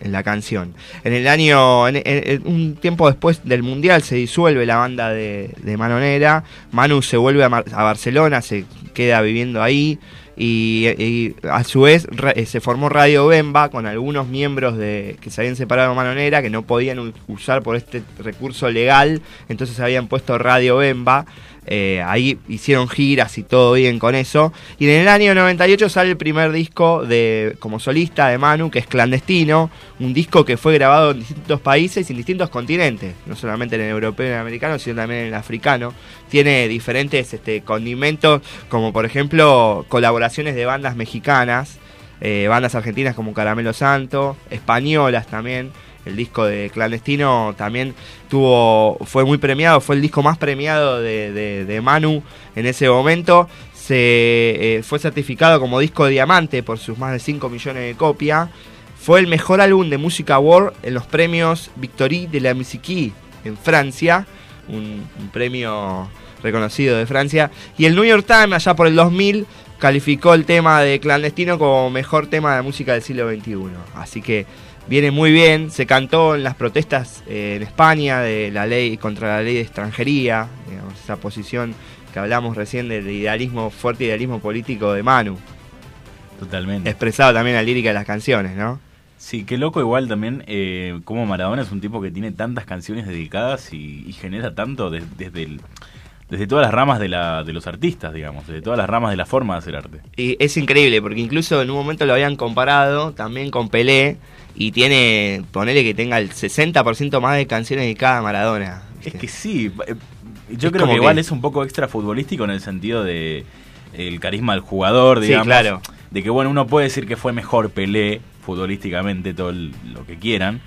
en la canción. En el año, un tiempo después del Mundial se disuelve la banda de, de Manonera, Manu se vuelve a, Barcelona, se queda viviendo ahí y, a su vez eh, se formó Radio Bemba con algunos miembros de que se habían separado de Manonera que no podían usar por este recurso legal, entonces habían puesto Radio Bemba. Eh, ahí hicieron giras y todo bien con eso. Y en el año 98 sale el primer disco de como solista de Manu, que es Clandestino, un disco que fue grabado en distintos países y en distintos continentes, no solamente en el europeo y en el americano, sino también en el africano. Tiene diferentes este, condimentos, como por ejemplo colaboraciones de bandas mexicanas, eh, bandas argentinas como Caramelo Santo, españolas también. El disco de Clandestino también tuvo, fue muy premiado, fue el disco más premiado de, de- Manu en ese momento. Se eh, fue certificado como disco de diamante por sus más de 5 millones de copias. Fue el mejor álbum de música world en los premios Victory de la Musique en Francia, un, un premio reconocido de Francia. Y el New York Times, allá por el 2000, calificó el tema de Clandestino como mejor tema de música del siglo XXI. Así que viene muy bien. Se cantó en las protestas eh, en España de la ley contra la ley de extranjería, digamos, esa posición que hablamos recién del idealismo, fuerte idealismo político de Manu. Totalmente. Expresado también en la lírica de las canciones, ¿no? Sí, qué loco igual también eh, como Maradona es un tipo que tiene tantas canciones dedicadas y, y genera tanto de- desde el- desde todas las ramas de, la, de los artistas, digamos, desde todas las ramas de la forma de hacer arte. Y es increíble porque incluso en un momento lo habían comparado también con Pelé y tiene, ponele que tenga el 60% más de canciones dedicadas a Maradona. Es que sí, eh, yo Es creo que igual que- es un poco extra futbolístico en el sentido de el carisma del jugador, Sí, digamos. claro. De que bueno, uno puede decir que fue mejor Pelé futbolísticamente, todo el- lo que quieran,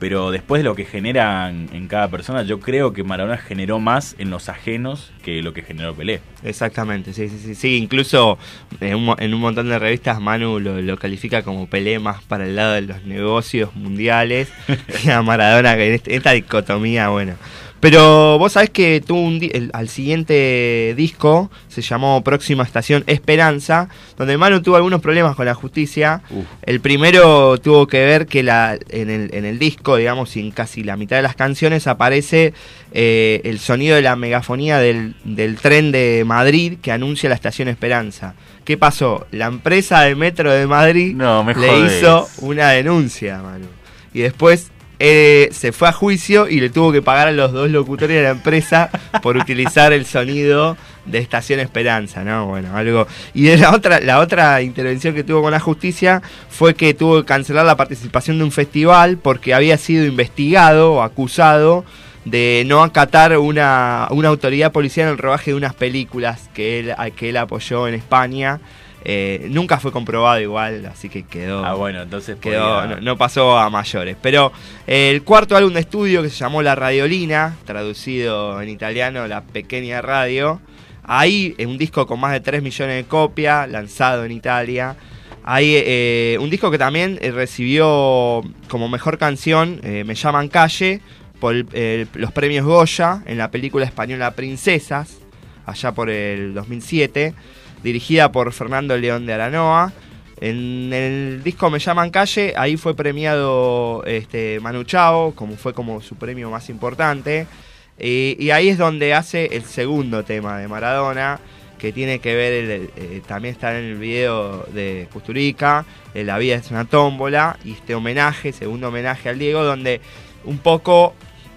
pero después de lo que generan en cada persona, yo creo que Maradona generó más en los ajenos que lo que generó Pelé. Exactamente, sí, sí, sí. sí incluso en un, mo- en un montón de revistas Manu lo, lo califica como Pelé más para el lado de los negocios mundiales *laughs* que a Maradona, que en este- esta dicotomía, bueno. Pero vos sabés que tuvo un el- al siguiente disco, se llamó Próxima Estación Esperanza, donde Manu tuvo algunos problemas con la justicia. El primero tuvo que ver que la, en, el, en el disco, digamos, y en casi la mitad de las canciones aparece eh, el sonido de la megafonía del, del tren de Madrid que anuncia la estación Esperanza. ¿Qué pasó? La empresa de Metro de Madrid No, me le hizo una denuncia, Manu. Y después eh, se fue a juicio y le tuvo que pagar a los dos locutores de la empresa por utilizar el sonido de Estación Esperanza, ¿no? Bueno, algo. Y de la otra, la otra intervención que tuvo con la justicia fue que tuvo que cancelar la participación de un festival porque había sido investigado o acusado de no acatar una, una autoridad policial en el rodaje de unas películas que que él apoyó en España. Eh, nunca fue comprobado igual, así que quedó. Ah, bueno, entonces quedó, podía- no, no pasó a mayores. Pero eh, el cuarto álbum de estudio que se llamó La Radiolina, traducido en italiano La Pequeña Radio, ahí en un disco con más de 3 millones de copias, lanzado en Italia. Hay eh, un disco que también eh, recibió como mejor canción eh, Me llaman Calle por el- los premios Goya en la película española Princesas, allá por el 2007, dirigida por Fernando León de Aranoa. En el disco Me llaman Calle, ahí fue premiado este, Manu Chao, como fue como su premio más importante. Y, ahí es donde hace el segundo tema de Maradona, que tiene que ver, eh, también está en el video de Custurica, eh, La vida es una tómbola, y este homenaje, segundo homenaje al Diego, donde un poco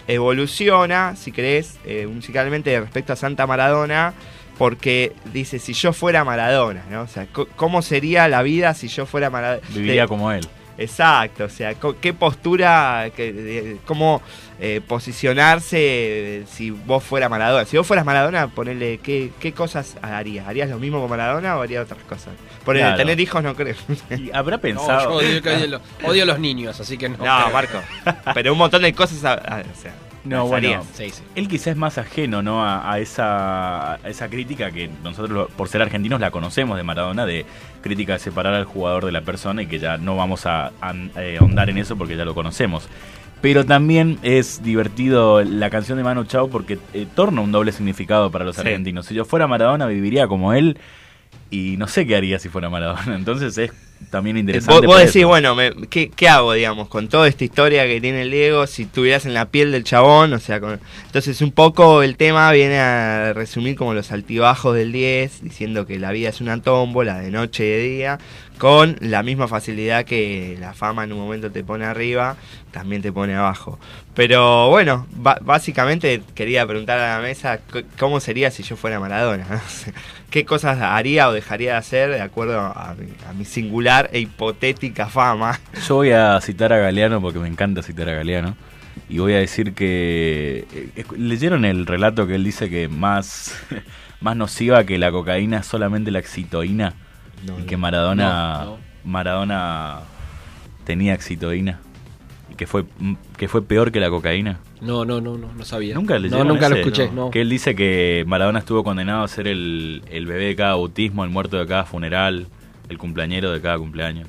evoluciona, si querés, eh, musicalmente respecto a Santa Maradona, porque dice, si yo fuera Maradona, ¿no? O sea, co- ¿cómo sería la vida si yo fuera Maradona? Viviría como él. Exacto, o sea, co- qué postura, qué- de- cómo eh, posicionarse si vos fuera Maradona. Si vos fueras Maradona, ponele, ¿qué, qué cosas harías? ¿Harías lo mismo con Maradona o harías otras cosas? Ponele, Claro. tener hijos no creo. *laughs* Y habrá No, pensado. yo odio, odio los- odio a los niños, así que no. No, creo. Marco. Pero un montón de cosas, o sea, No, bueno, harías. Sí, sí. él quizás es más ajeno ¿no? a, a esa, a esa crítica que nosotros, por ser argentinos, la conocemos de Maradona, de crítica de separar al jugador de la persona y que ya no vamos a, eh, ahondar en eso porque ya lo conocemos. Pero también es divertido la canción de Manu Chao porque eh, torna un doble significado para los Sí. argentinos. Si yo fuera Maradona, viviría como él y no sé qué haría si fuera Maradona. *laughs* Entonces es también interesante. Vos, decís, eso. bueno, me- ¿qué, qué hago, digamos, con toda esta historia que tiene el Diego? Si estuvieras en la piel del chabón, o sea, con... entonces un poco el tema viene a resumir como los altibajos del 10, diciendo que la vida es una tómbola de noche y de día, con la misma facilidad que la fama en un momento te pone arriba, también te pone abajo. Pero bueno, básicamente quería preguntar a la mesa cómo sería si yo fuera Maradona. *laughs* ¿Qué cosas haría o dejaría de hacer de acuerdo a mi, a mi singular e hipotética fama? *laughs* Yo voy a citar a Galeano porque me encanta citar a Galeano. Y voy a decir que. eh, ¿Leyeron el relato que él dice que más, *laughs* más nociva que la cocaína es solamente la excitoína? No, y que. Maradona. No, no. Maradona tenía excitoína. Y que fue, que fue peor que la cocaína. No, no, no, no, no sabía. Nunca No, leyeron nunca lo ese? escuché, no. Que él dice que Maradona estuvo condenado a ser el, el bebé de cada bautismo, el muerto de cada funeral, el cumpleañero de cada cumpleaños.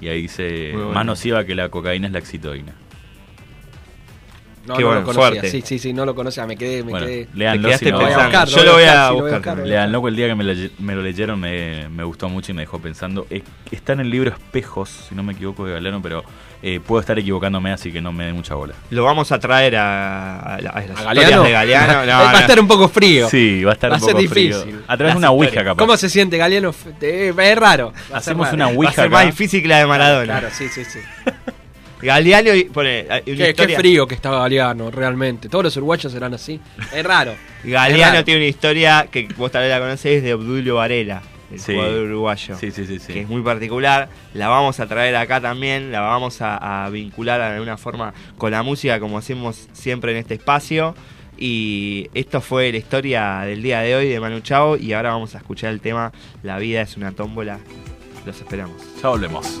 Y ahí dice, bueno. más nociva que la cocaína es la excitoína. No, Qué no bueno, lo conocía. fuerte. Sí, sí, sí, no lo conocía. Me quedé, me Bueno, quedé. quedaste si no- pensando. buscar, Yo lo voy a buscar. buscar. Leanlo el día que me, le- me lo leyeron me, me gustó mucho y me dejó pensando. Es- está en el libro Espejos, si no me equivoco, de Galeano, pero eh, puedo estar equivocándome, así que no me dé mucha bola. Lo vamos a traer a, a, la- a las ¿A Galeano? de Galeano. *laughs* No, Va a estar un poco frío. Sí, va a estar Va un a ser poco frío. difícil. A través de una ouija, capaz. ¿Cómo se siente Galeano? Es raro. Hacemos una Va a ouija ser más difícil que la de Maradona. Claro, sí, sí, sí. *laughs* Galeano y pone una Qué, qué frío que estaba Galeano, realmente. Todos los uruguayos serán así. Es raro. *laughs* Es Galeano raro. tiene una historia que vos tal vez la conocés de Obdulio Varela, el Sí. jugador uruguayo. Sí, sí, sí, sí. que es muy particular. La vamos a traer acá también, la vamos a, a vincular de alguna forma con la música, como hacemos siempre en este espacio. Y esto fue la historia del día de hoy de Manu Chao. Y ahora vamos a escuchar el tema La vida es una tómbola. Los esperamos. Ya volvemos.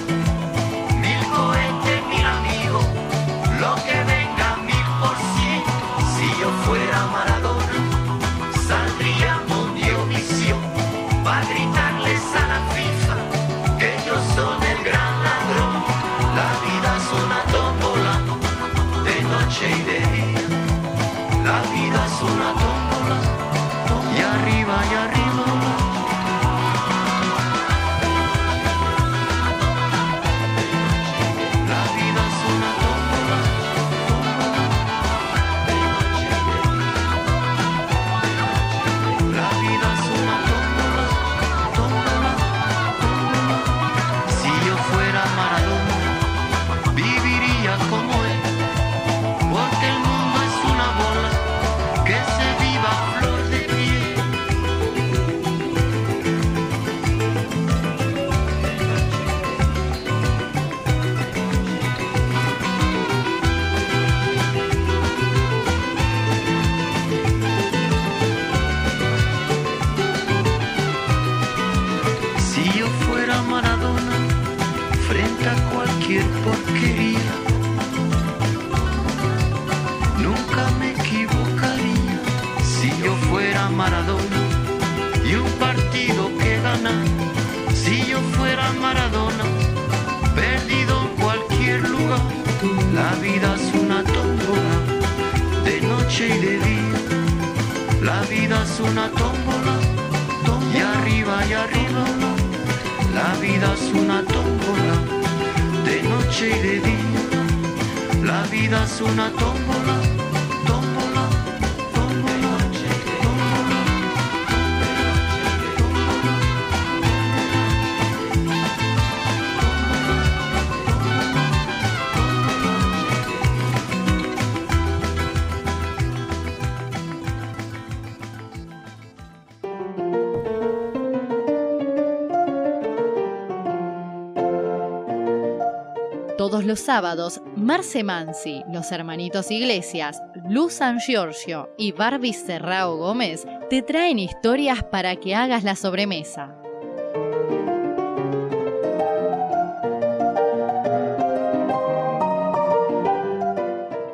Los sábados, Marce Mansi, los hermanitos Iglesias, Luz San Giorgio y Barbie Serrao Gómez te traen historias para que hagas la sobremesa.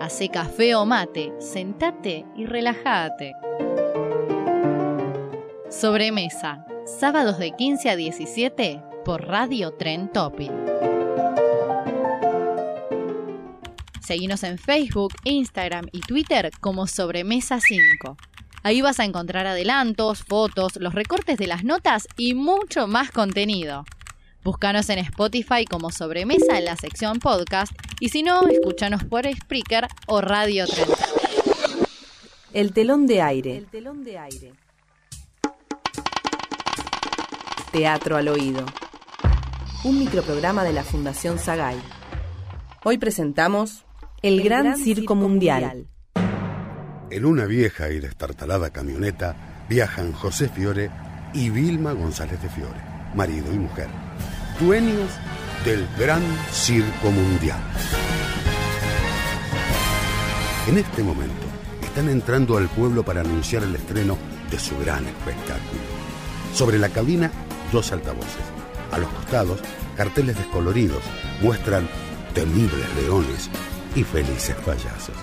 Hace café o mate, sentate y relájate. Sobremesa, sábados de 15 a 17 por Radio Tren Topic. Seguinos en Facebook, Instagram y Twitter como Sobremesa 5. Ahí vas a encontrar adelantos, fotos, los recortes de las notas y mucho más contenido. Búscanos en Spotify como Sobremesa en la sección podcast y si no, escúchanos por Spreaker o Radio 30. El telón de aire. El telón de aire. Teatro al oído. Un microprograma de la Fundación Sagay. Hoy presentamos El, Gran, Circo, Mundial. En una vieja y destartalada camioneta viajan José Fiore y Vilma González de Fiore, marido y mujer, dueños del Gran Circo Mundial. En este momento están entrando al pueblo para anunciar el estreno de su gran espectáculo. Sobre la cabina, dos altavoces. A los costados, carteles descoloridos muestran temibles leones y felices payasos.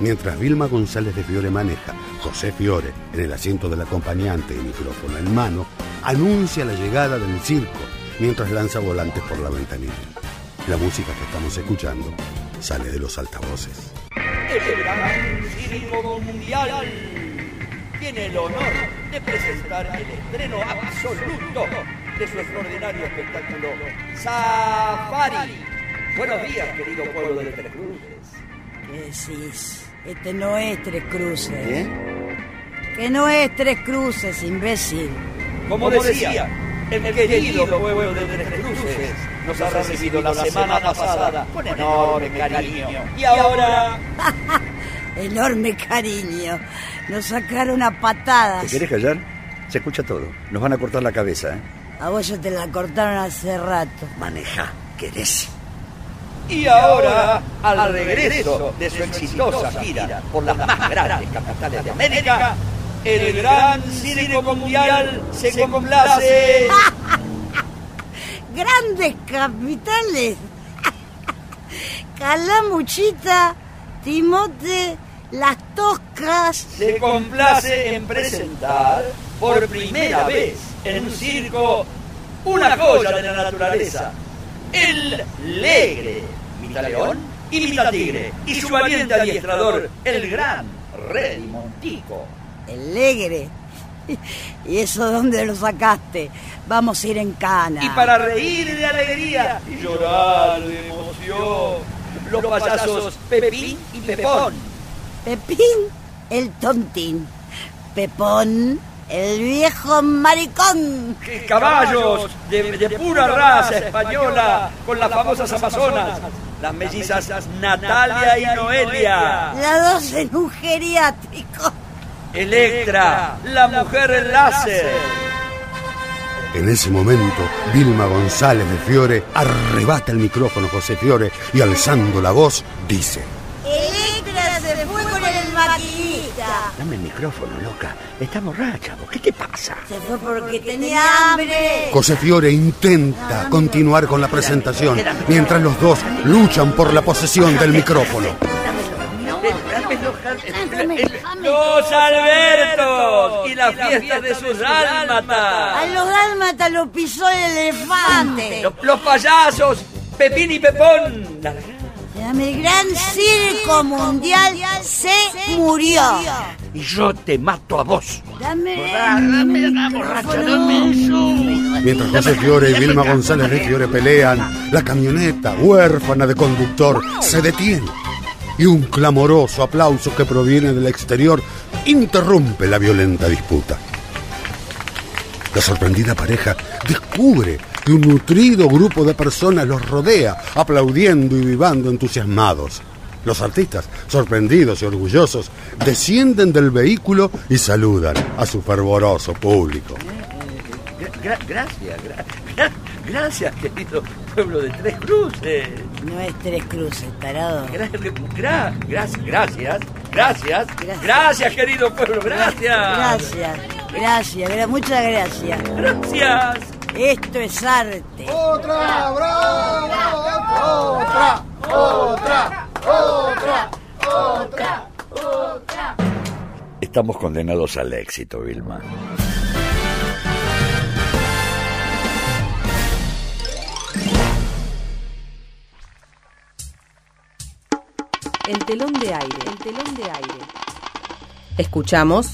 Mientras Vilma González de Fiore maneja, José Fiore, en el asiento del acompañante y micrófono en mano, anuncia la llegada del circo mientras lanza volantes por la ventanilla. La música que estamos escuchando sale de los altavoces. El Gran Circo Mundial tiene el honor de presentar el estreno absoluto de su extraordinario espectáculo Safari. Buenos días, querido pueblo de Tres Cruces. ¿Qué decís? Este no es Tres Cruces. ¿Eh? Que no es Tres Cruces, imbécil. Como decía, el querido pueblo de Tres Cruces nos ha recibido la semana pasada con enorme cariño. Y ahora *laughs* Enorme cariño. Nos sacaron a patadas. ¿Te querés callar? Se escucha todo. Nos van a cortar la cabeza, ¿eh? A vos ya te la cortaron hace rato. Maneja, querés. Y ahora, al regreso de su exitosa gira por las más grandes capitales de América, el Gran Circo Mundial se complace. *laughs* Grandes capitales. Calamuchita, Timote, Las Toscas. Se complace en presentar por primera vez en un circo una joya de la naturaleza, el Legre, mitad león y mitad tigre, y su valiente adiestrador, el gran Rey Montico. El Legre. *laughs* ¿Y eso dónde lo sacaste? Vamos a ir en cana. Y para reír de alegría y llorar de emoción, los payasos Pepín y Pepón. Pepín, el tontín. Pepón, el viejo maricón. Caballos de, de pura raza española con las famosas amazonas, las mellizas Natalia y Noelia. Las dos en un geriátrico. Electra, la mujer láser. En ese momento, Vilma González de Fiore arrebata el micrófono a José Fiore y alzando la voz dice... Electra maquinista se fue con el maquinista. Dame el micrófono, loca. Está borracha, vos. ¿Qué te pasa? Se fue porque tenía hambre. José Fiore intenta continuar con la presentación mientras los dos luchan por la posesión del micrófono. Los Albertos y la fiesta de sus A dálmatas. los dálmatas lo pisó el elefante. Los, los payasos, Pepín y Pepón. El gran circo mundial se murió. Y yo te mato a vos. Dame, Mientras José Fiore y Vilma González de Fiore pelean, la camioneta, huérfana de conductor, se detiene. Y un clamoroso aplauso que proviene del exterior interrumpe la violenta disputa. La sorprendida pareja descubre que un nutrido grupo de personas los rodea, aplaudiendo y vivando entusiasmados. Los artistas, sorprendidos y orgullosos, descienden del vehículo y saludan a su fervoroso público. Gra- gracias, gra- gra- gracias, querido pueblo de Tres Cruces. No es tres cruces, tarado. Gra- gra- gracias, gracias, gracias, gracias, querido pueblo, gracias. Gracias, gracias, gra- muchas gracias. Gracias. Esto es arte. Otra, bravo, otra, otra, otra, otra, otra. Estamos condenados al éxito, Vilma. El telón de aire. El telón de aire. Escuchamos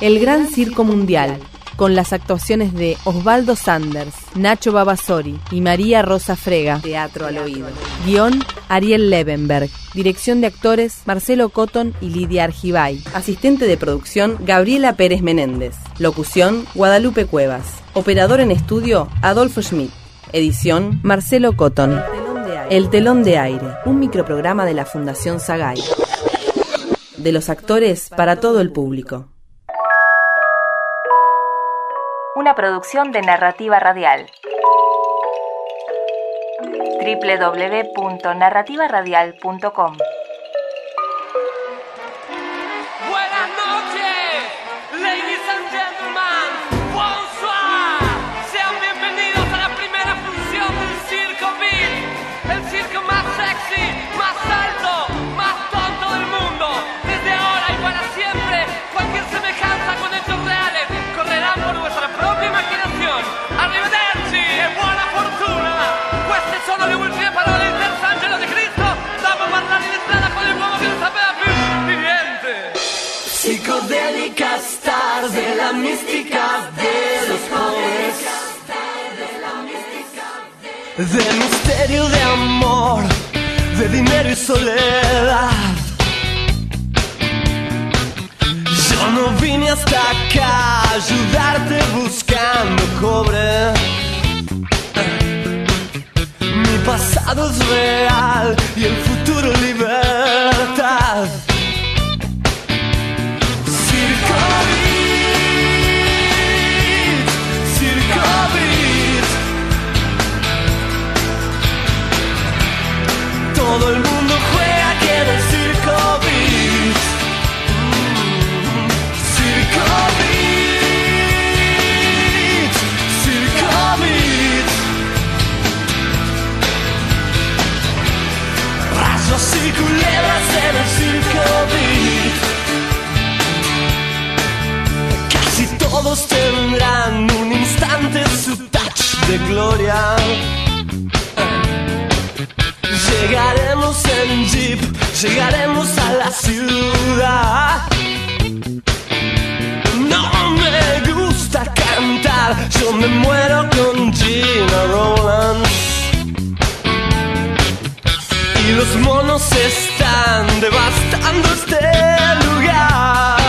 El Gran Circo Mundial con las actuaciones de Osvaldo Sanders, Nacho Babasori y María Rosa Frega. Teatro al oído. Guión Ariel Levenberg. Dirección de actores Marcelo Cotton y Lidia Argibay. Asistente de producción Gabriela Pérez Menéndez. Locución Guadalupe Cuevas. Operador en estudio Adolfo Schmidt. Edición Marcelo Cotton. El telón de aire, un microprograma de la Fundación Sagay. De los actores para todo el público. Una producción de narrativa radial. www.narrativaradial.com De la misterio de amor, de dinero y soledad. Yo no vine hasta acá a ayudarte buscando cobre. Pasado es real y el futuro libertad. Casi todos tendrán un instante su touch de gloria. Llegaremos en jeep, llegaremos a la ciudad. No me gusta cantar, yo me muero con Gina Rollins. Y los monos están van este lugar.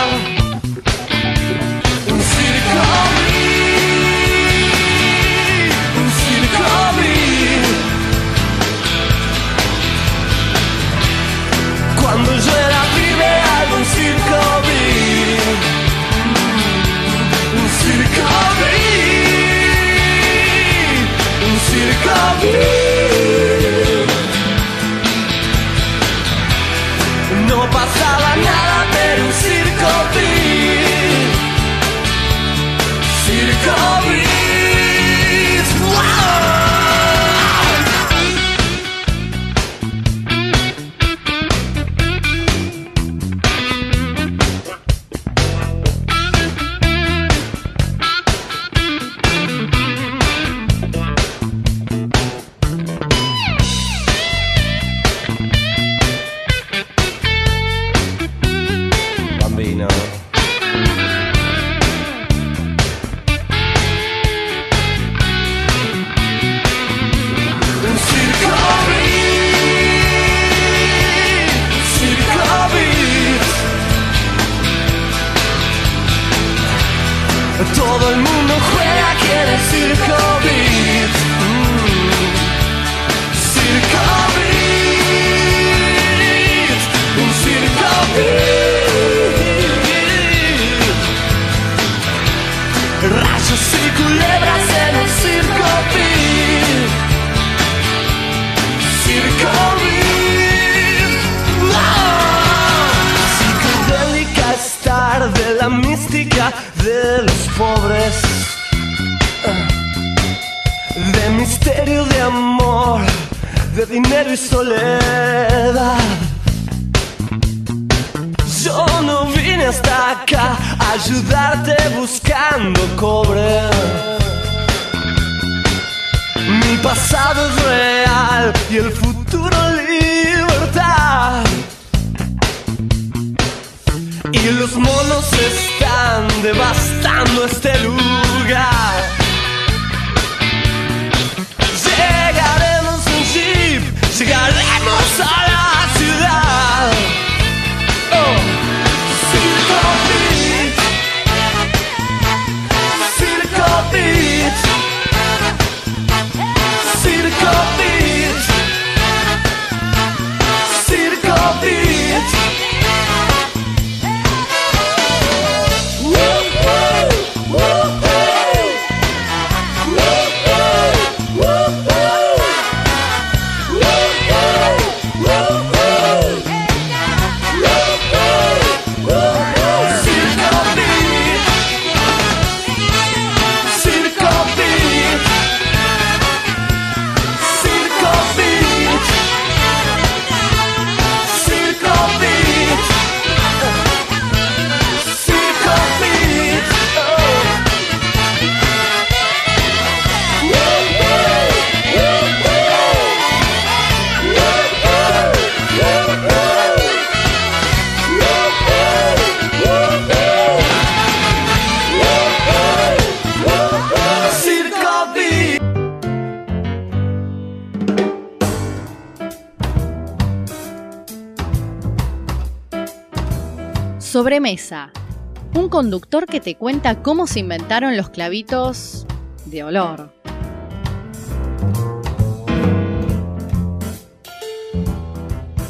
Conductor que te cuenta cómo se inventaron los clavitos de olor.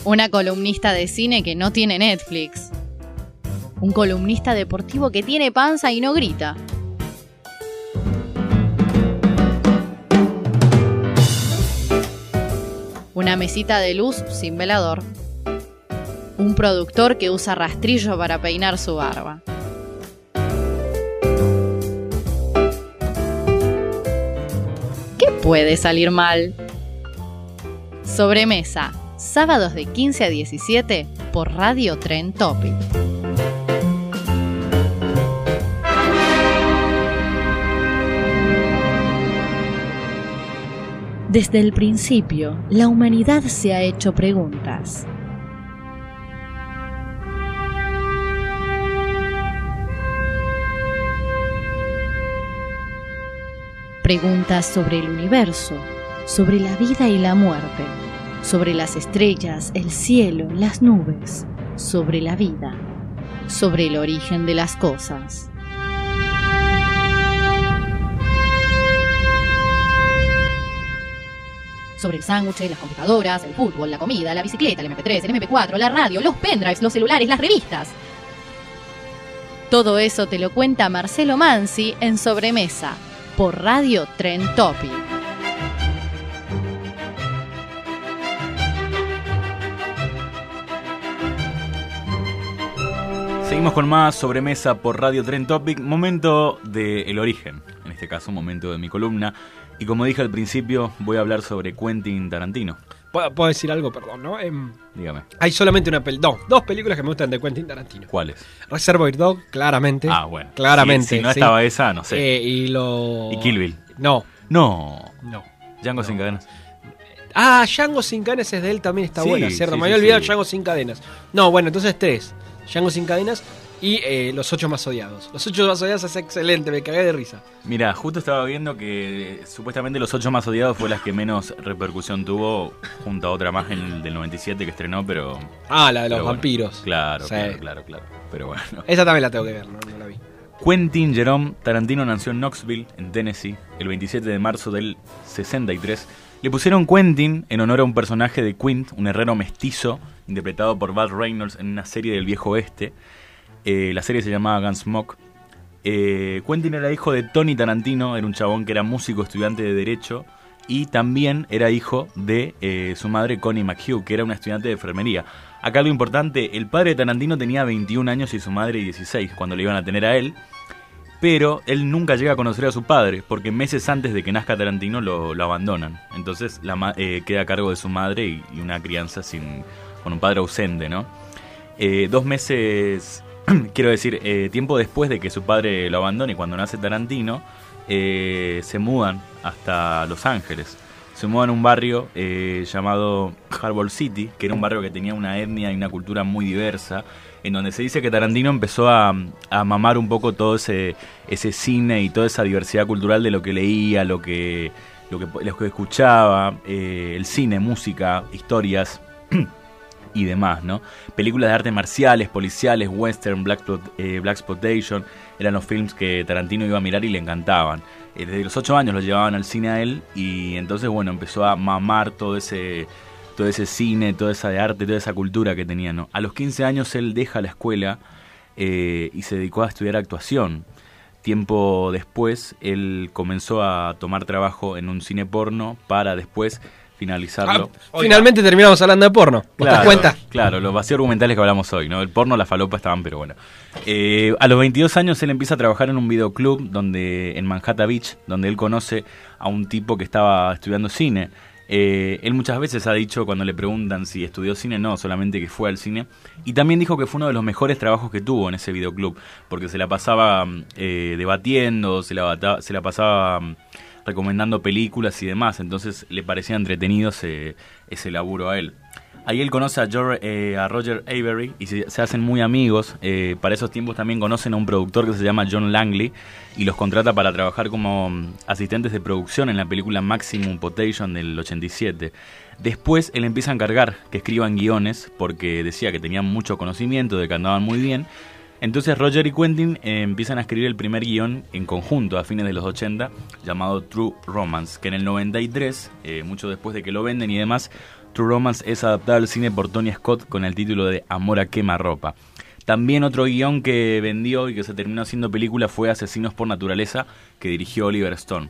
Una columnista de cine que no tiene Netflix. Un columnista deportivo que tiene panza y no grita. Una mesita de luz sin velador. Un productor que usa rastrillo para peinar su barba. Puede salir mal? Sobremesa, sábados de 15 a 17 por Radio Tren Topic. Desde el principio, la humanidad se ha hecho preguntas. Preguntas sobre el universo, sobre la vida y la muerte, sobre las estrellas, el cielo, las nubes, sobre la vida, sobre el origen de las cosas. Sobre el sándwich, las computadoras, el fútbol, la comida, la bicicleta, el MP3, el MP4, la radio, los pendrives, los celulares, las revistas. Todo eso te lo cuenta Marcelo Mansi en Sobremesa, por Radio Tren Topic. Seguimos con más sobremesa por Radio Tren Topic. Momento del el origen, en este caso, momento de mi columna. Y como dije al principio, voy a hablar sobre Quentin Tarantino. ¿Puedo, puedo decir algo, perdón, no? Em, Dígame. hay solamente una pel no, dos películas que me gustan de Quentin Tarantino. ¿Cuáles? Reservoir Dog, claramente. Ah, bueno. Claramente. Si- si no sí. estaba esa, no sé. Eh, y lo. ¿Y Kill Bill? No. No. No. Django sin cadenas. Ah, Django sin cadenas es de él también está Sí, buena, ¿cierto? sí, me había olvidado. Django sin cadenas. No, bueno, entonces tres. Django sin cadenas y eh, Los ocho más odiados. Los ocho más odiados es excelente, me cagué de risa. Mira, justo estaba viendo que eh, supuestamente Los Ocho Más Odiados fue las que menos repercusión tuvo, junto a otra más en el del 97 que estrenó, pero... Ah, la de los bueno, vampiros. Claro, Sí. claro, claro, claro. Pero bueno. Esa también la tengo que ver, no, no la vi. Quentin Jerome Tarantino nació en Knoxville, en Tennessee, el 27 de marzo del 63. Le pusieron Quentin en honor a un personaje de Quint, un herrero mestizo, interpretado por Bud Reynolds en una serie del viejo oeste. Eh, la serie se llamaba Gunsmoke. Eh, Quentin era hijo de Tony Tarantino, era un chabón que era músico, estudiante de Derecho, y también era hijo de eh, su madre Connie McHugh, que era una estudiante de enfermería. Acá lo importante, el padre de Tarantino tenía 21 años y su madre 16 cuando le iban a tener a él, pero él nunca llega a conocer a su padre, porque meses antes de que nazca Tarantino lo, abandonan. Entonces eh, queda a cargo de su madre y, y una crianza sin, con un padre ausente, ¿no? Dos meses, *clears throat* quiero decir, eh, tiempo después de que su padre lo abandone, cuando nace Tarantino, eh, se mudan hasta Los Ángeles. Se mudan a un barrio eh, llamado Harbor City, que era un barrio que tenía una etnia y una cultura muy diversa, en donde se dice que Tarantino empezó a, a mamar un poco todo ese, ese cine y toda esa diversidad cultural de lo que leía, lo que, lo que, lo que escuchaba, eh, el cine, música, historias *clears throat* y demás, ¿no? Películas de artes marciales, policiales, western, black, eh, black exploitation, eran los films que Tarantino iba a mirar y le encantaban. Eh, desde los 8 años lo llevaban al cine a él y entonces, bueno, empezó a mamar todo ese todo ese cine, toda esa de arte, toda esa cultura que tenía, ¿no? A los 15 años él deja la escuela eh, y se dedicó a estudiar actuación. Tiempo después, él comenzó a tomar trabajo en un cine porno para después finalizarlo. Ah, finalmente terminamos hablando de porno. ¿Vos te das cuenta? Claro, los vacíos argumentales que hablamos hoy, ¿no? El porno, la falopa estaban, pero bueno. Eh, a los 22 años él empieza a trabajar en un videoclub donde, en Manhattan Beach, donde él conoce a un tipo que estaba estudiando cine. Eh, él muchas veces ha dicho cuando le preguntan si estudió cine, no, solamente que fue al cine. Y también dijo que fue uno de los mejores trabajos que tuvo en ese videoclub, porque se la pasaba mm, eh, debatiendo, se la, se la pasaba mm, recomendando películas y demás, entonces le parecía entretenido ese, ese laburo a él. Ahí él conoce a, eh, Roger Avery y se, se hacen muy amigos. Eh, para esos tiempos también conocen a un productor que se llama John Langley y los contrata para trabajar como mm, asistentes de producción en la película Maximum Potation del 87. Después él empieza a encargar que escriban guiones porque decía que tenían mucho conocimiento, de que andaban muy bien. Entonces Roger y Quentin eh, empiezan a escribir el primer guion en conjunto a fines de los 80 llamado True Romance, que en el 93, eh, mucho después de que lo venden y demás, True Romance es adaptado al cine por Tony Scott con el título de Amor a quemarropa. También otro guion que vendió y que se terminó haciendo película fue Asesinos por Naturaleza, que dirigió Oliver Stone.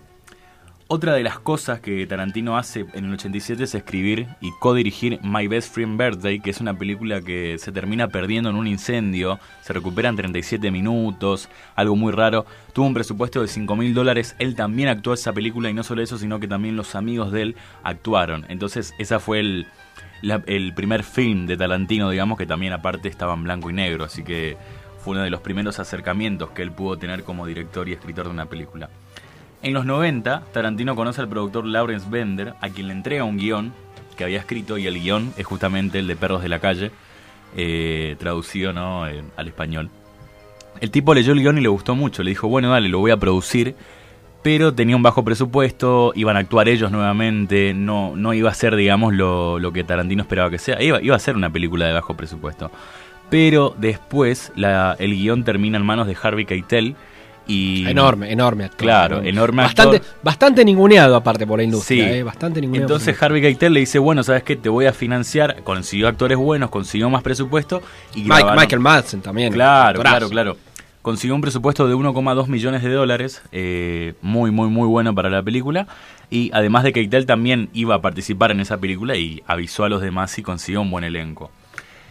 Otra de las cosas que Tarantino hace en el 87 es escribir y co-dirigir My Best Friend Birthday, que es una película que se termina perdiendo en un incendio, se recupera en 37 minutos, algo muy raro. Tuvo un presupuesto de 5 mil dólares, él también actuó esa película y no solo eso, sino que también los amigos de él actuaron. Entonces, esa fue el, el primer film de Tarantino, digamos, que también aparte estaba en blanco y negro, así que fue uno de los primeros acercamientos que él pudo tener como director y escritor de una película. En los 90, Tarantino conoce al productor Lawrence Bender, a quien le entrega un guion que había escrito, y el guion es justamente el de Perros de la Calle, eh, traducido ¿no? al español. El tipo leyó el guion y le gustó mucho, le dijo, bueno, dale, lo voy a producir, pero tenía un bajo presupuesto, iban a actuar ellos nuevamente, no, no iba a ser, digamos, lo, lo que Tarantino esperaba que sea, iba, iba a ser una película de bajo presupuesto. Pero después el guion termina en manos de Harvey Keitel y... Enorme, enorme actor. Claro, enorme Bastante, actor. bastante ninguneado aparte por la industria, Sí. eh, bastante ninguneado. Entonces Harvey Keitel le dice, bueno, ¿sabes qué? Te voy a financiar. Consiguió actores buenos, consiguió más presupuesto. y Mike- grabaron- Michael Madsen también. Claro, claro, claro. Consiguió un presupuesto de 1,2 millones de dólares, eh, muy, muy, muy bueno para la película. Y además de Keitel también iba a participar en esa película y avisó a los demás y consiguió un buen elenco.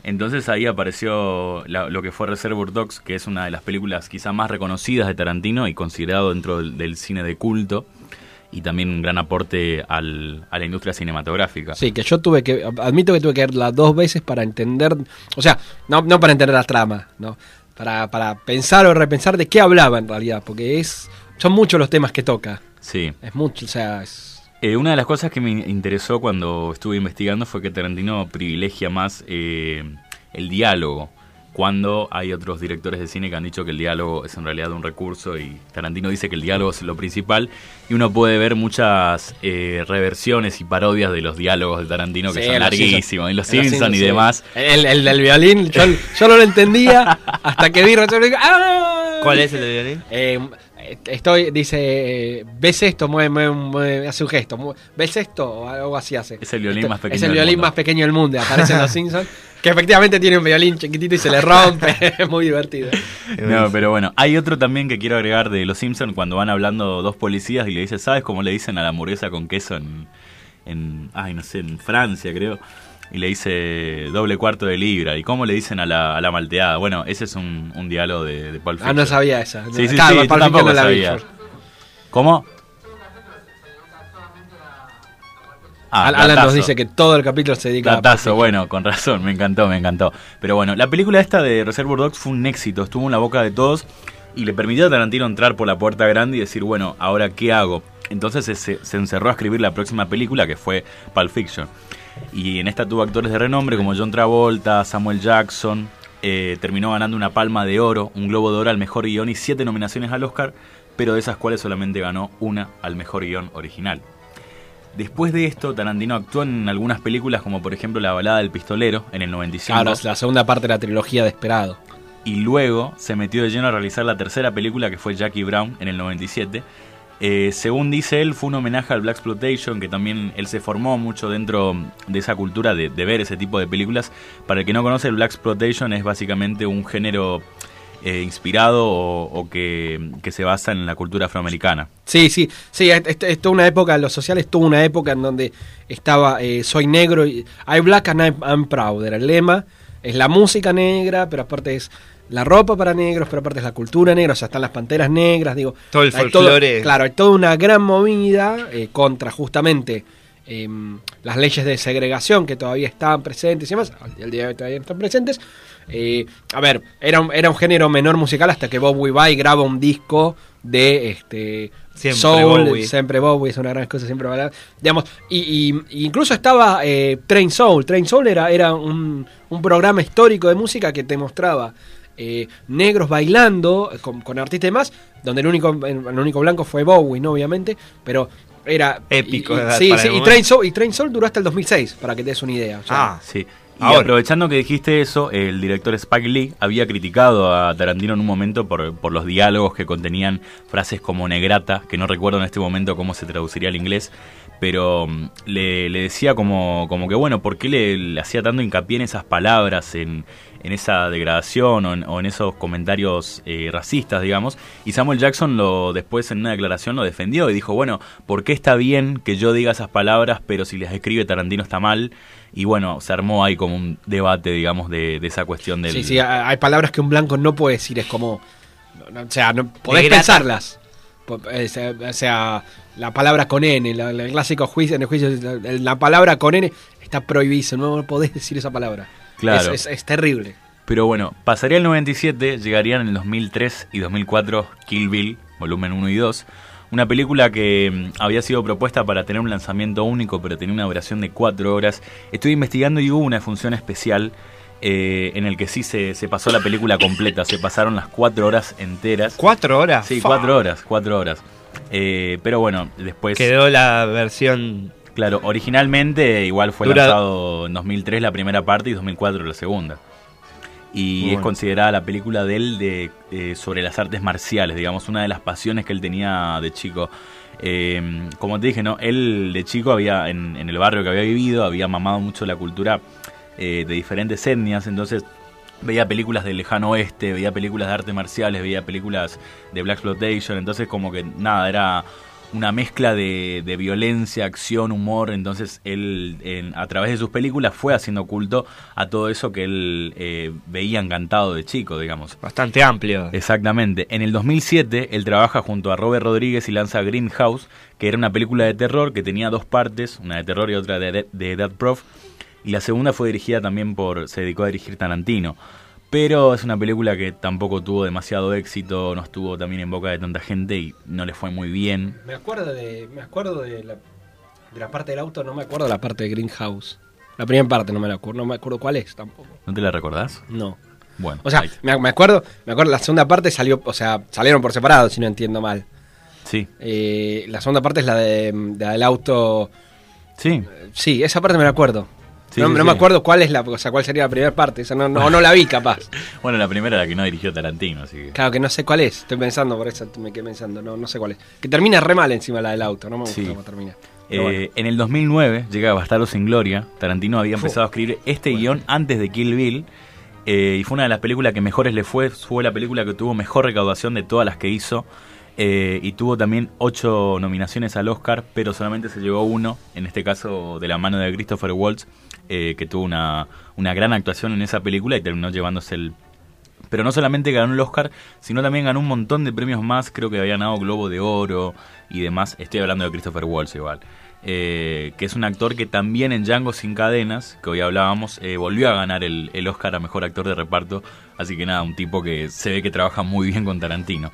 Entonces ahí apareció la- lo que fue Reservoir Dogs, que es una de las películas quizá más reconocidas de Tarantino y considerado dentro del, del cine de culto y también un gran aporte al- a la industria cinematográfica. Sí, que yo tuve que, admito que tuve que verla dos veces para entender, o sea, no, no para entender la trama, no, para, para pensar o repensar de qué hablaba en realidad, porque es, son muchos los temas que toca, Sí. es mucho, o sea, es, Eh, una de las cosas que me interesó cuando estuve investigando fue que Tarantino privilegia más eh, el diálogo, cuando hay otros directores de cine que han dicho que el diálogo es en realidad un recurso y Tarantino dice que el diálogo es lo principal y uno puede ver muchas eh, reversiones y parodias de los diálogos de Tarantino que Sí, son larguísimos, y los En Los Simpson y sí. demás. El, el del violín, yo, yo no lo entendía hasta que vi ¡ah! ¿Cuál es el del violín? Estoy, dice, ¿ves esto? Mueve, mueve, mueve, hace un gesto. mue- ¿Ves esto? O algo así hace. Es el violín Esto- más pequeño Es el del violín mundo. más pequeño del mundo. Aparece en Los Simpsons. Que efectivamente tiene un violín chiquitito y se le rompe. *laughs* es muy divertido. No, pero bueno, hay otro también que quiero agregar de Los Simpsons cuando van hablando dos policías y le dice, ¿sabes cómo le dicen a la hamburguesa con queso en, en ay, no sé, en Francia, creo? Y le dice doble cuarto de libra. ¿Y cómo le dicen a la, a la malteada? Bueno, ese es un, un diálogo de, de Pulp Ah, no sabía esa. Sí, sí, Claro, sí, Fiction tampoco no la vi. sabía. ¿Cómo? Ah, Al- Alan nos dice que todo el capítulo se dedica a Datazo, bueno, con razón, me encantó, me encantó. Pero bueno, la película esta de Reservoir Dogs fue un éxito, estuvo en la boca de todos y le permitió a Tarantino entrar por la puerta grande y decir, bueno, ahora qué hago. Entonces se, se encerró a escribir la próxima película que fue Pulp Fiction. Y en esta tuvo actores de renombre como John Travolta, Samuel Jackson. eh, terminó ganando una palma de oro, un globo de oro al mejor guion y siete nominaciones al Oscar, pero de esas cuales solamente ganó una al mejor guion original. Después de esto, Tarantino actuó en algunas películas como por ejemplo La balada del pistolero en el 95. Claro, es la segunda parte de la trilogía de Esperado. Y luego se metió de lleno a realizar la tercera película que fue Jackie Brown en el 97. Eh, según dice él, fue un homenaje al Black Exploitation, que también él se formó mucho dentro de esa cultura de, ver ese tipo de películas. Para el que no conoce, el Black Exploitation es básicamente un género eh, inspirado o, que, se basa en la cultura afroamericana. Sí, sí, sí, es, es- una época, los sociales tuvo una época en donde estaba eh, soy negro y I black and I'm, I'm proud, era el lema, es la música negra, pero aparte es la ropa para negros, pero aparte es la cultura negra, o sea, están las panteras negras, digo. Todo el folclore. claro, hay toda una gran movida eh, contra justamente em, las leyes de segregación que todavía estaban presentes y demás, al día de hoy todavía están presentes. Eh, a ver, era un, era un género menor musical hasta que Bob Weavy graba un disco de este Siempre soul, Bowie. siempre Bowie es una gran cosa, siempre va a- digamos, y, y- y incluso estaba eh, Train Soul, Train Soul era, era un, un programa histórico de música que te mostraba eh, negros bailando eh, con, con artistas y demás, donde el único, el único blanco fue Bowie, ¿no? Obviamente, pero era Épico, y-. Train, Soul, y Train Soul duró hasta el 2006, para que te des una idea. o sea, Ah, Sí. Y Ahora. aprovechando que dijiste eso, el director Spike Lee había criticado a Tarantino en un momento por, por los diálogos que contenían frases como negrata, que no recuerdo en este momento cómo se traduciría al inglés, pero mm, le, le decía como, como que, bueno, ¿por qué le, le hacía tanto hincapié en esas palabras, en, en esa degradación o en, o en esos comentarios eh, racistas, digamos? Y Samuel Jackson lo después en una declaración lo defendió y dijo, bueno, ¿por qué está bien que yo diga esas palabras, pero si las escribe Tarantino está mal? Y bueno, se armó ahí como un debate, digamos, de, de esa cuestión del... Sí, sí, hay palabras que un blanco no puede decir, es como. no, no, o sea, no podés pensarlas. Po- eh, O sea, la palabra con N, el clásico juicio, en el juicio, la, la palabra con N está prohibida, no podés decir esa palabra. Claro. Es, es- es terrible. Pero bueno, pasaría el 97, llegarían en el 2003 y 2004 Kill Bill, volumen 1 y 2. Una película que mm, había sido propuesta para tener un lanzamiento único, pero tenía una duración de 4 horas. Estuve investigando y hubo una función especial eh, en el que sí se, se pasó la película completa. Se pasaron las 4 horas enteras. ¿Cuatro horas? Sí, Fa. 4 horas, 4 horas. Eh, pero bueno, después... Quedó la versión. Claro, originalmente igual fue Dura- lanzado en 2003 la primera parte y 2004 la segunda. Y Muy es bueno. considerada la película de él de, eh, sobre las artes marciales, digamos, una de las pasiones que él tenía de chico. Eh, como te dije, ¿no? Él de chico había, en, en el barrio que había vivido, había mamado mucho la cultura eh, de diferentes etnias, entonces veía películas del lejano oeste, veía películas de artes marciales, veía películas de Black Exploitation, entonces como que nada, era una mezcla de, de violencia, acción, humor. Entonces él, en- a través de sus películas, fue haciendo culto a todo eso que él eh, veía encantado de chico, digamos. Bastante amplio. Exactamente. En el 2007, él trabaja junto a Robert Rodríguez y lanza Greenhouse, que era una película de terror que tenía dos partes, una de terror y otra de, de, de Death Prof. Y la segunda fue dirigida también por, se dedicó a dirigir Tarantino. Pero es una película que tampoco tuvo demasiado éxito, no estuvo también en boca de tanta gente y no le fue muy bien. Me acuerdo de, me acuerdo de la, de la parte del auto, no me acuerdo de la parte de Greenhouse. La primera parte no me la acuerdo, no me acuerdo cuál es tampoco. ¿No te la recordás? No. Bueno. O sea, me, me acuerdo, me acuerdo, la segunda parte salió, o sea, salieron por separado, si no entiendo mal. Sí. Eh, la segunda parte es la de, de la del auto. Sí. Sí, esa parte me la acuerdo. Sí, no sí, no me acuerdo cuál es la, o sea, cuál sería la primera parte. Esa no, no, no la vi capaz. *laughs* Bueno, la primera la que no dirigió Tarantino, así que... Claro que no sé cuál es. Estoy pensando, por eso me quedé pensando. No, no sé cuál es. Que termina re mal encima la del auto. No me gusta cómo termina. Eh, bueno. En el 2009 llega Bastardo sin Gloria. Tarantino había empezado a escribir este guion antes de Kill Bill. eh, y fue una de las películas que mejores le fue. Fue la película que tuvo mejor recaudación de todas las que hizo. eh, y tuvo también ocho nominaciones al Oscar, pero solamente se llevó uno, en este caso de la mano de Christopher Waltz, eh, que tuvo una, una gran actuación en esa película y terminó llevándose el pero no solamente ganó el Oscar, sino también ganó un montón de premios más. Creo que había ganado Globo de Oro y demás. Estoy hablando de Christopher Waltz igual. Eh, que es un actor que también en Django sin cadenas, que hoy hablábamos, eh, volvió a ganar el, el Oscar a Mejor Actor de Reparto. Así que nada, un tipo que se ve que trabaja muy bien con Tarantino.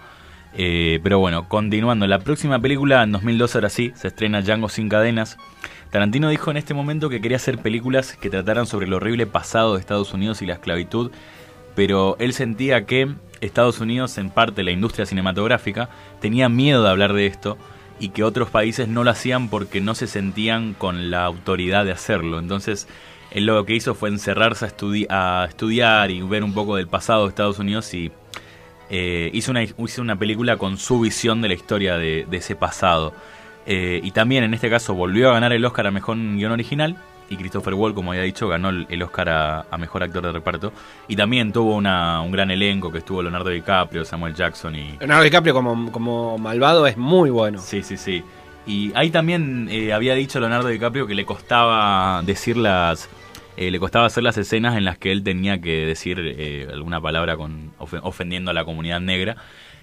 Eh, pero bueno, continuando, la próxima película en 2012 ahora sí, se estrena Django sin cadenas. Tarantino dijo en este momento que quería hacer películas que trataran sobre el horrible pasado de Estados Unidos y la esclavitud, pero él sentía que Estados Unidos, en parte la industria cinematográfica, tenía miedo de hablar de esto y que otros países no lo hacían porque no se sentían con la autoridad de hacerlo. Entonces, él lo que hizo fue encerrarse a, a estudiar y ver un poco del pasado de Estados Unidos y eh, hizo, una, hizo una película con su visión de la historia de, de ese pasado. Eh, y también en este caso volvió a ganar el Oscar a Mejor Guión Original. Y Christopher Wall, como había dicho, ganó el, Oscar a, a Mejor Actor de Reparto. Y también tuvo una, un gran elenco que estuvo Leonardo DiCaprio, Samuel Jackson y... Leonardo DiCaprio como, como malvado es muy bueno. Sí, sí, sí. Y ahí también eh, había dicho Leonardo DiCaprio que le costaba decir las... eh, le costaba hacer las escenas en las que él tenía que decir eh, alguna palabra con ofe- ofendiendo a la comunidad negra.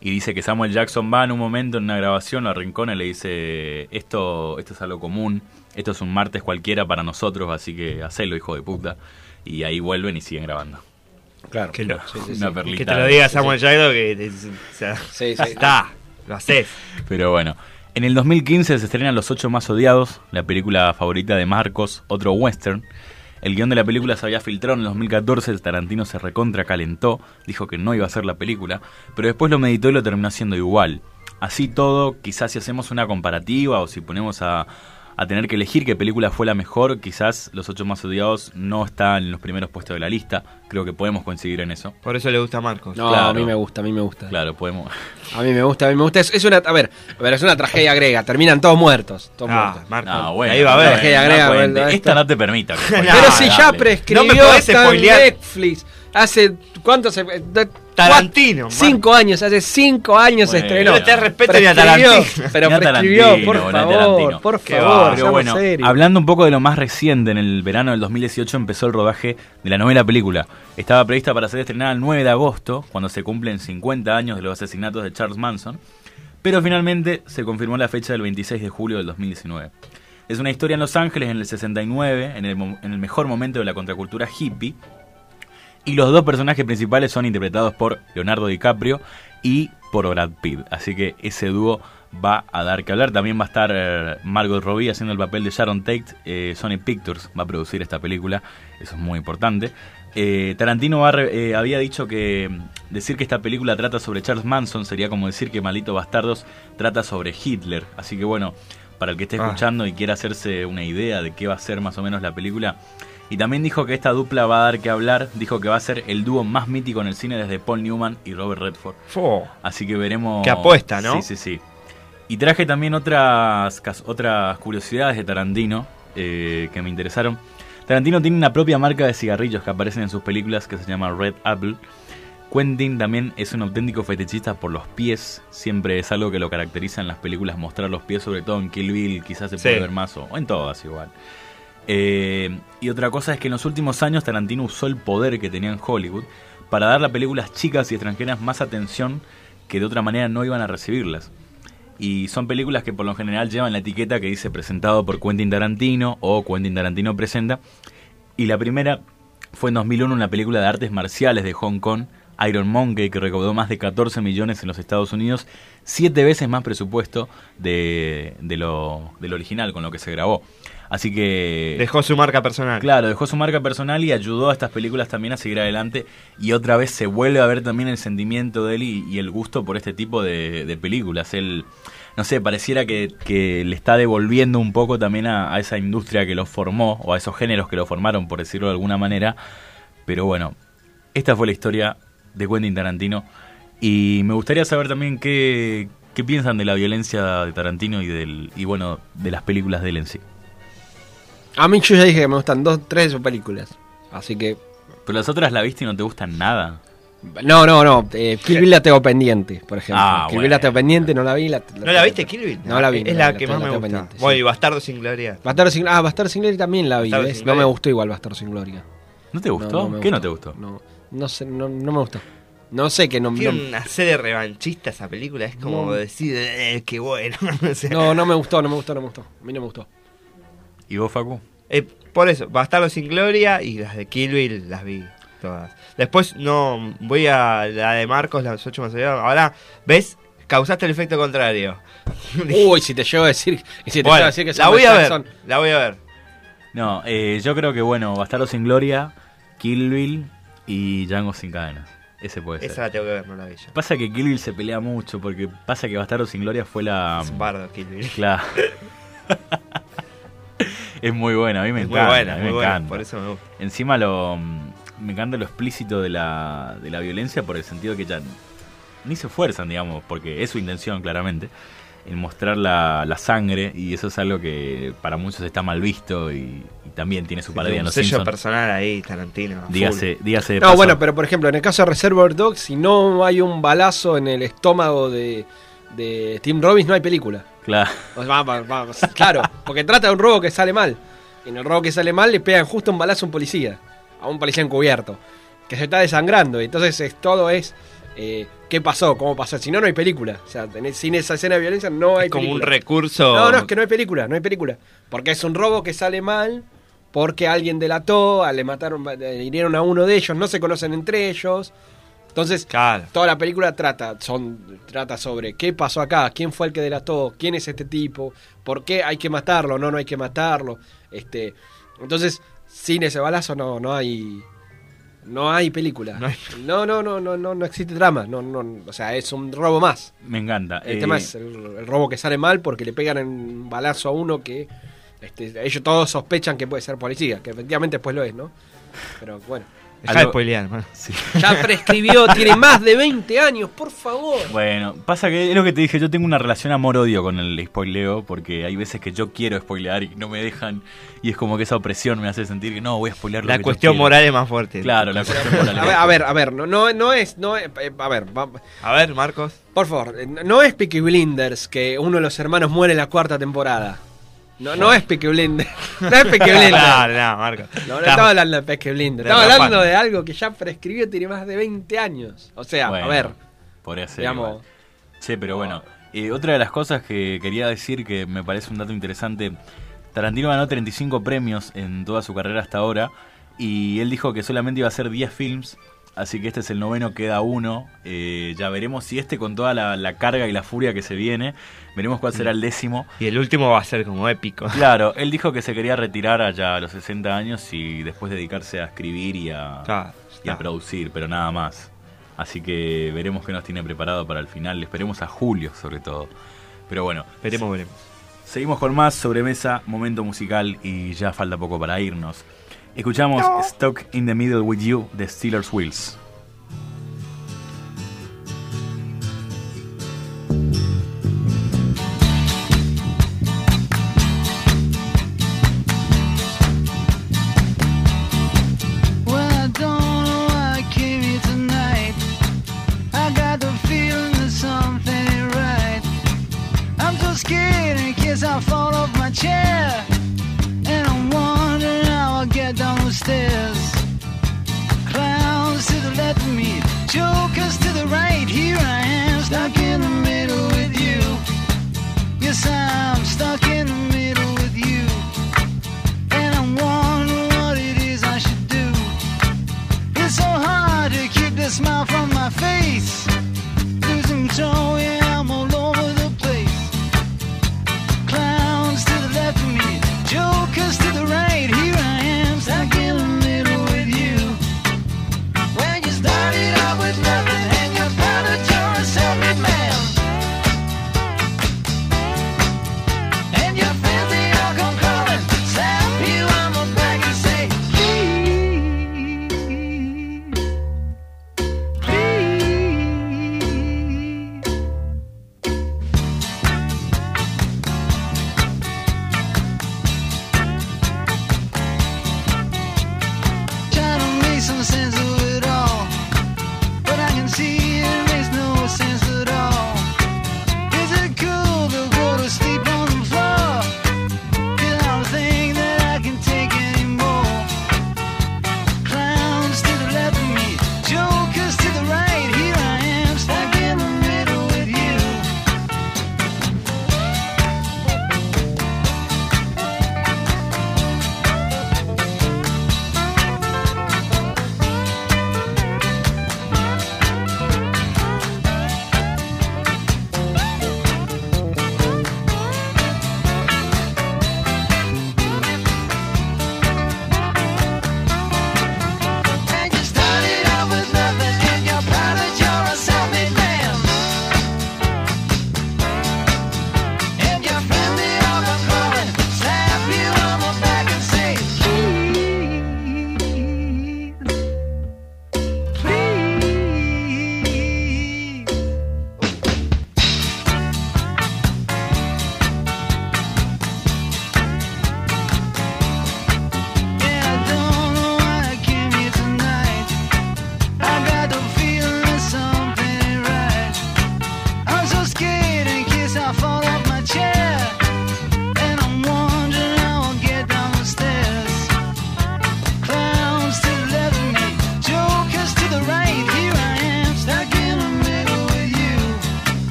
Y dice que Samuel Jackson va en un momento en una grabación, lo arrincona y le dice, esto, esto es algo común, esto es un martes cualquiera para nosotros, así que hacelo, hijo de puta. Y ahí vuelven y siguen grabando. Claro. Que lo- *laughs* una perlita. Que te lo diga Samuel Jackson que te- o sea, Sí, ya sí. está, lo haces. Pero bueno, en el 2015 se estrenan Los Ocho Más Odiados, la película favorita de Marcos, otro western. El guion de la película se había filtrado en el 2014, el Tarantino se recontra calentó, dijo que no iba a hacer la película, pero después lo meditó y lo terminó haciendo igual. Así todo, quizás si hacemos una comparativa o si ponemos a, a tener que elegir qué película fue la mejor, quizás Los Ocho Más Odiados no está en los primeros puestos de la lista, creo que podemos coincidir en eso. Por eso le gusta a Marcos. No, Claro. a mí me gusta, a mí me gusta. Claro, podemos... A mí me gusta, a mí me gusta. Es, es una, a ver, a ver, es una tragedia griega. Terminan todos muertos. Todos Ah, muertos. Marcos. No, bueno, ahí va a ver. Tragedia griega, bueno, Esta no te permita. *laughs* Pero si ya prescribió No me podés. Netflix. Hace cuánto se Tarantino, Cinco años, hace cinco años se estrenó. No te respeto ni a Tarantino. Pero Ni a prescribió, Tarantino, por favor, por Qué favor. Pero bueno, hablando un poco de lo más reciente, en el verano del 2018 empezó el rodaje de la novela película. Estaba prevista para ser estrenada el 9 de agosto, cuando se cumplen 50 años de los asesinatos de Charles Manson, pero finalmente se confirmó la fecha del 26 de julio del 2019. Es una historia en Los Ángeles en el 69, en el, mo- en el mejor momento de la contracultura hippie, y los dos personajes principales son interpretados por Leonardo DiCaprio y por Brad Pitt. Así que ese dúo va a dar que hablar. También va a estar eh, Margot Robbie haciendo el papel de Sharon Tate. Eh, Sony Pictures va a producir esta película. Eso es muy importante. Eh, Tarantino va eh, había dicho que mm, decir que esta película trata sobre Charles Manson sería como decir que Malito Bastardos trata sobre Hitler. Así que bueno, para el que esté Ah. escuchando y quiera hacerse una idea de qué va a ser más o menos la película, y también dijo que esta dupla va a dar que hablar. Dijo que va a ser el dúo más mítico en el cine desde Paul Newman y Robert Redford. Fo. Así que veremos. Qué apuesta, ¿no? Sí, sí, sí. Y traje también otras, otras curiosidades de Tarantino eh, que me interesaron. Tarantino tiene una propia marca de cigarrillos que aparecen en sus películas que se llama Red Apple. Quentin también es un auténtico fetichista por los pies. Siempre es algo que lo caracteriza en las películas mostrar los pies, sobre todo en Kill Bill, quizás se puede Sí. ver más, o en todas igual. Eh, y otra cosa es que en los últimos años Tarantino usó el poder que tenía en Hollywood para darle a películas chicas y extranjeras más atención que de otra manera no iban a recibirlas. Y son películas que por lo general llevan la etiqueta que dice presentado por Quentin Tarantino o Quentin Tarantino presenta. Y la primera fue en 2001 una película de artes marciales de Hong Kong, Iron Monkey, que recaudó más de 14 millones en los Estados Unidos, siete veces más presupuesto de, lo, del original con lo que se grabó. Así que... Dejó su marca personal. Claro, dejó su marca personal y ayudó a estas películas también a seguir adelante. Y otra vez se vuelve a ver también el sentimiento de él y, y el gusto por este tipo de, de películas. Él, no sé, pareciera que, que le está devolviendo un poco también a, a esa industria que lo formó, o a esos géneros que lo formaron, por decirlo de alguna manera. Pero bueno, esta fue la historia de Quentin Tarantino. Y me gustaría saber también qué, qué piensan de la violencia de Tarantino y, del, y bueno, de las películas de él en sí. A mí yo ya dije que me gustan dos, tres de sus películas. Así que. Pero las otras la viste y no te gustan nada. No, no, no. Eh, Kill Bill la tengo pendiente, por ejemplo. Ah, Kill Bill la tengo pendiente, no la vi. La, ¿No la viste, Kill Bill? No la vi. Es no la que más me gusta. pendiente, sí. Y Bastardo sin Gloria. Bastardo sin, ah, Bastardo sin Gloria también la vi. Sin No me gustó igual Bastardo sin Gloria. ¿No te gustó? ¿Qué no te gustó? No, no sé, no, no me gustó. No sé que no, Tiene una serie revanchista esa película. Es como No. decir, eh, qué bueno. *laughs* O sea, no, no me gustó, no me gustó, no me gustó. A mí no me gustó. ¿Y vos, Facu? eh, por eso, Bastardo sin Gloria y las de Kill Bill las vi todas. Después no voy a la de Marcos, las ocho más allá. Ahora, ¿ves? Causaste el efecto contrario. *laughs* Uy, si te llevo a decir, si te Bueno, llevo a decir que la voy a ver. La voy a ver. No, eh, yo creo que bueno, Bastardo sin Gloria, Kill Bill y Django sin cadenas. Ese puede ser. Esa la tengo que ver, no la vi yo. Pasa que Kill Bill se pelea mucho porque pasa que Bastardo sin Gloria fue la... Es bardo, Kill Bill. Claro. *laughs* es muy buena, a mí me Es muy encanta. buena, a mí muy me buena, encanta. por eso me gusta. Encima lo me encanta lo explícito de la, de la violencia por el sentido que ya ni se esfuerzan, digamos, porque es su intención claramente, en mostrar la, la sangre y eso es algo que para muchos está mal visto y, y también tiene su parodia en un los sello personal ahí, Tarantino. full. Dígase, dígase de No, paso- bueno, pero por ejemplo, en el caso de Reservoir Dogs, si no hay un balazo en el estómago de, de Tim Robbins, no hay película. Claro. Va- claro, porque trata de un robo que sale mal. Y en el robo que sale mal le pegan justo un balazo a un policía, a un policía encubierto, que se está desangrando. Y entonces es- todo es eh, qué pasó, cómo pasó. Si no, no hay película. O sea, tenés- sin esa escena de violencia no hay Es como un recurso. No, no, es que no hay película, no hay película. Porque es un robo que sale mal, porque alguien delató, le mataron, eh, hirieron a uno de ellos, no se conocen entre ellos. Entonces, toda la película trata, son, trata sobre qué pasó acá, quién fue el que delató, quién es este tipo, por qué hay que matarlo, no, no hay que matarlo. Este, entonces, sin ese balazo no, no hay. No hay película. No, no, no, no, no, no existe drama. No, no, o sea, es un robo más. Me encanta. El Eh, tema es el, el robo que sale mal porque le pegan un balazo a uno que este, ellos todos sospechan que puede ser policía, que efectivamente después lo es, ¿no? Pero bueno. Deja de spoilear, man. Ya prescribió, *laughs* tiene más de 20 años, por favor. Bueno, pasa que es lo que te dije, yo tengo una relación amor-odio con el spoileo, porque hay veces que yo quiero spoilear y no me dejan, y es como que esa opresión me hace sentir que no, voy a spoilear lo La que cuestión moral es más fuerte. Claro, la cuestión moral. A ver, a ver, a ver, no, no, no es, no es- eh, a ver, va- A ver, Marcos. por favor, eh, no es Peaky Blinders que uno de los hermanos muere en la cuarta temporada. No, no es Peaky Blinders. *laughs* No es Peaky Blinders. *laughs* No, no, Marcos. No, no estaba hablando de de Estaba hablando de algo que ya prescribió tiene más de 20 años. O sea, Bueno, a ver. Podría ser. Digamos-. Che, pero bueno. eh, otra de las cosas que quería decir que me parece un dato interesante: Tarantino ganó 35 premios en toda su carrera hasta ahora. Y él dijo que solamente iba a hacer 10 films. Así que este es el noveno, queda uno. Eh, ya veremos si este, con toda la, la carga y la furia que se viene, veremos cuál será el décimo. Y el último va a ser como épico. *laughs* Claro, él dijo que se quería retirar allá a los 60 años y después dedicarse a escribir y a, Claro, y a producir, pero nada más. Así que veremos qué nos tiene preparado para el final. Esperemos a julio, sobre todo. Pero bueno, Veremos, veremos. seguimos con más sobremesa, momento musical y ya falta poco para irnos. Escuchamos Stuck in the Middle with You de Steelers Wheels. Stuck in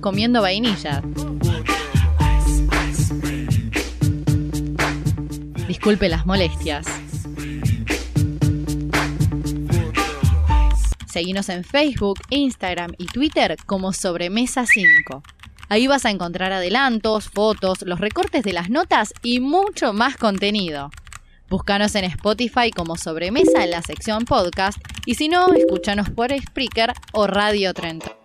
Comiendo vainilla. Disculpe las molestias. Seguinos en Facebook, Instagram y Twitter como Sobremesa 5. Ahí vas a encontrar adelantos, fotos, los recortes de las notas y mucho más contenido. Búscanos en Spotify como Sobremesa en la sección podcast y si no, escúchanos por Spreaker o Radio Trento.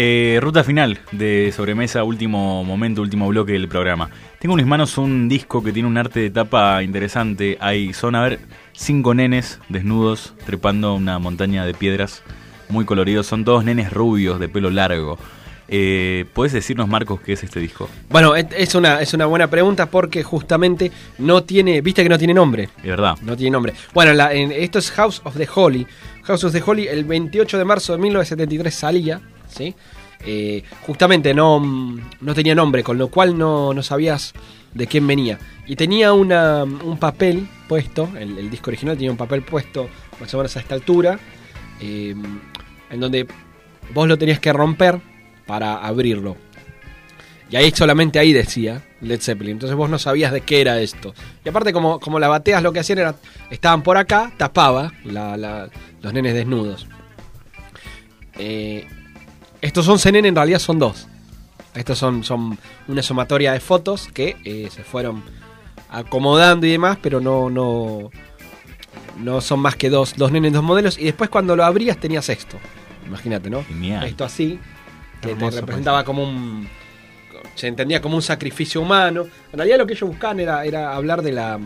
Eh, ruta final de sobremesa, último momento, último bloque del programa. Tengo en mis manos un disco que tiene un arte de tapa interesante. Hay, son, a ver, cinco nenes desnudos trepando una montaña de piedras muy coloridos. Son todos nenes rubios, de pelo largo. Eh, ¿Puedes decirnos, Marcos, qué es este disco? Bueno, es- una, es una buena pregunta porque justamente no tiene, viste que no tiene nombre. Es verdad. No tiene nombre. Bueno, la- en- esto es House of the Holy. House of the Holy el 28 de marzo de 1973 salía, Eh, justamente no, no tenía nombre, con lo cual no, no sabías de quién venía. Y tenía una, un papel puesto, el, el disco original tenía un papel puesto más o menos a esta altura, eh, en donde vos lo tenías que romper para abrirlo. Y ahí solamente ahí decía Led Zeppelin. Entonces vos no sabías de qué era esto. Y aparte, como, como las bateas lo que hacían era. Estaban por acá, tapaba la- los nenes desnudos. Eh, estos 11 nenes en realidad son dos. Estos son, son una sumatoria de fotos que eh, se fueron acomodando y demás, pero no, no, no son más que dos, dos nenes, dos modelos. Y después cuando lo abrías tenías esto. Imagínate, ¿no? Esto así, que te Hermoso representaba como un. Se entendía como un sacrificio humano. En realidad lo que ellos buscaban era, era hablar de la.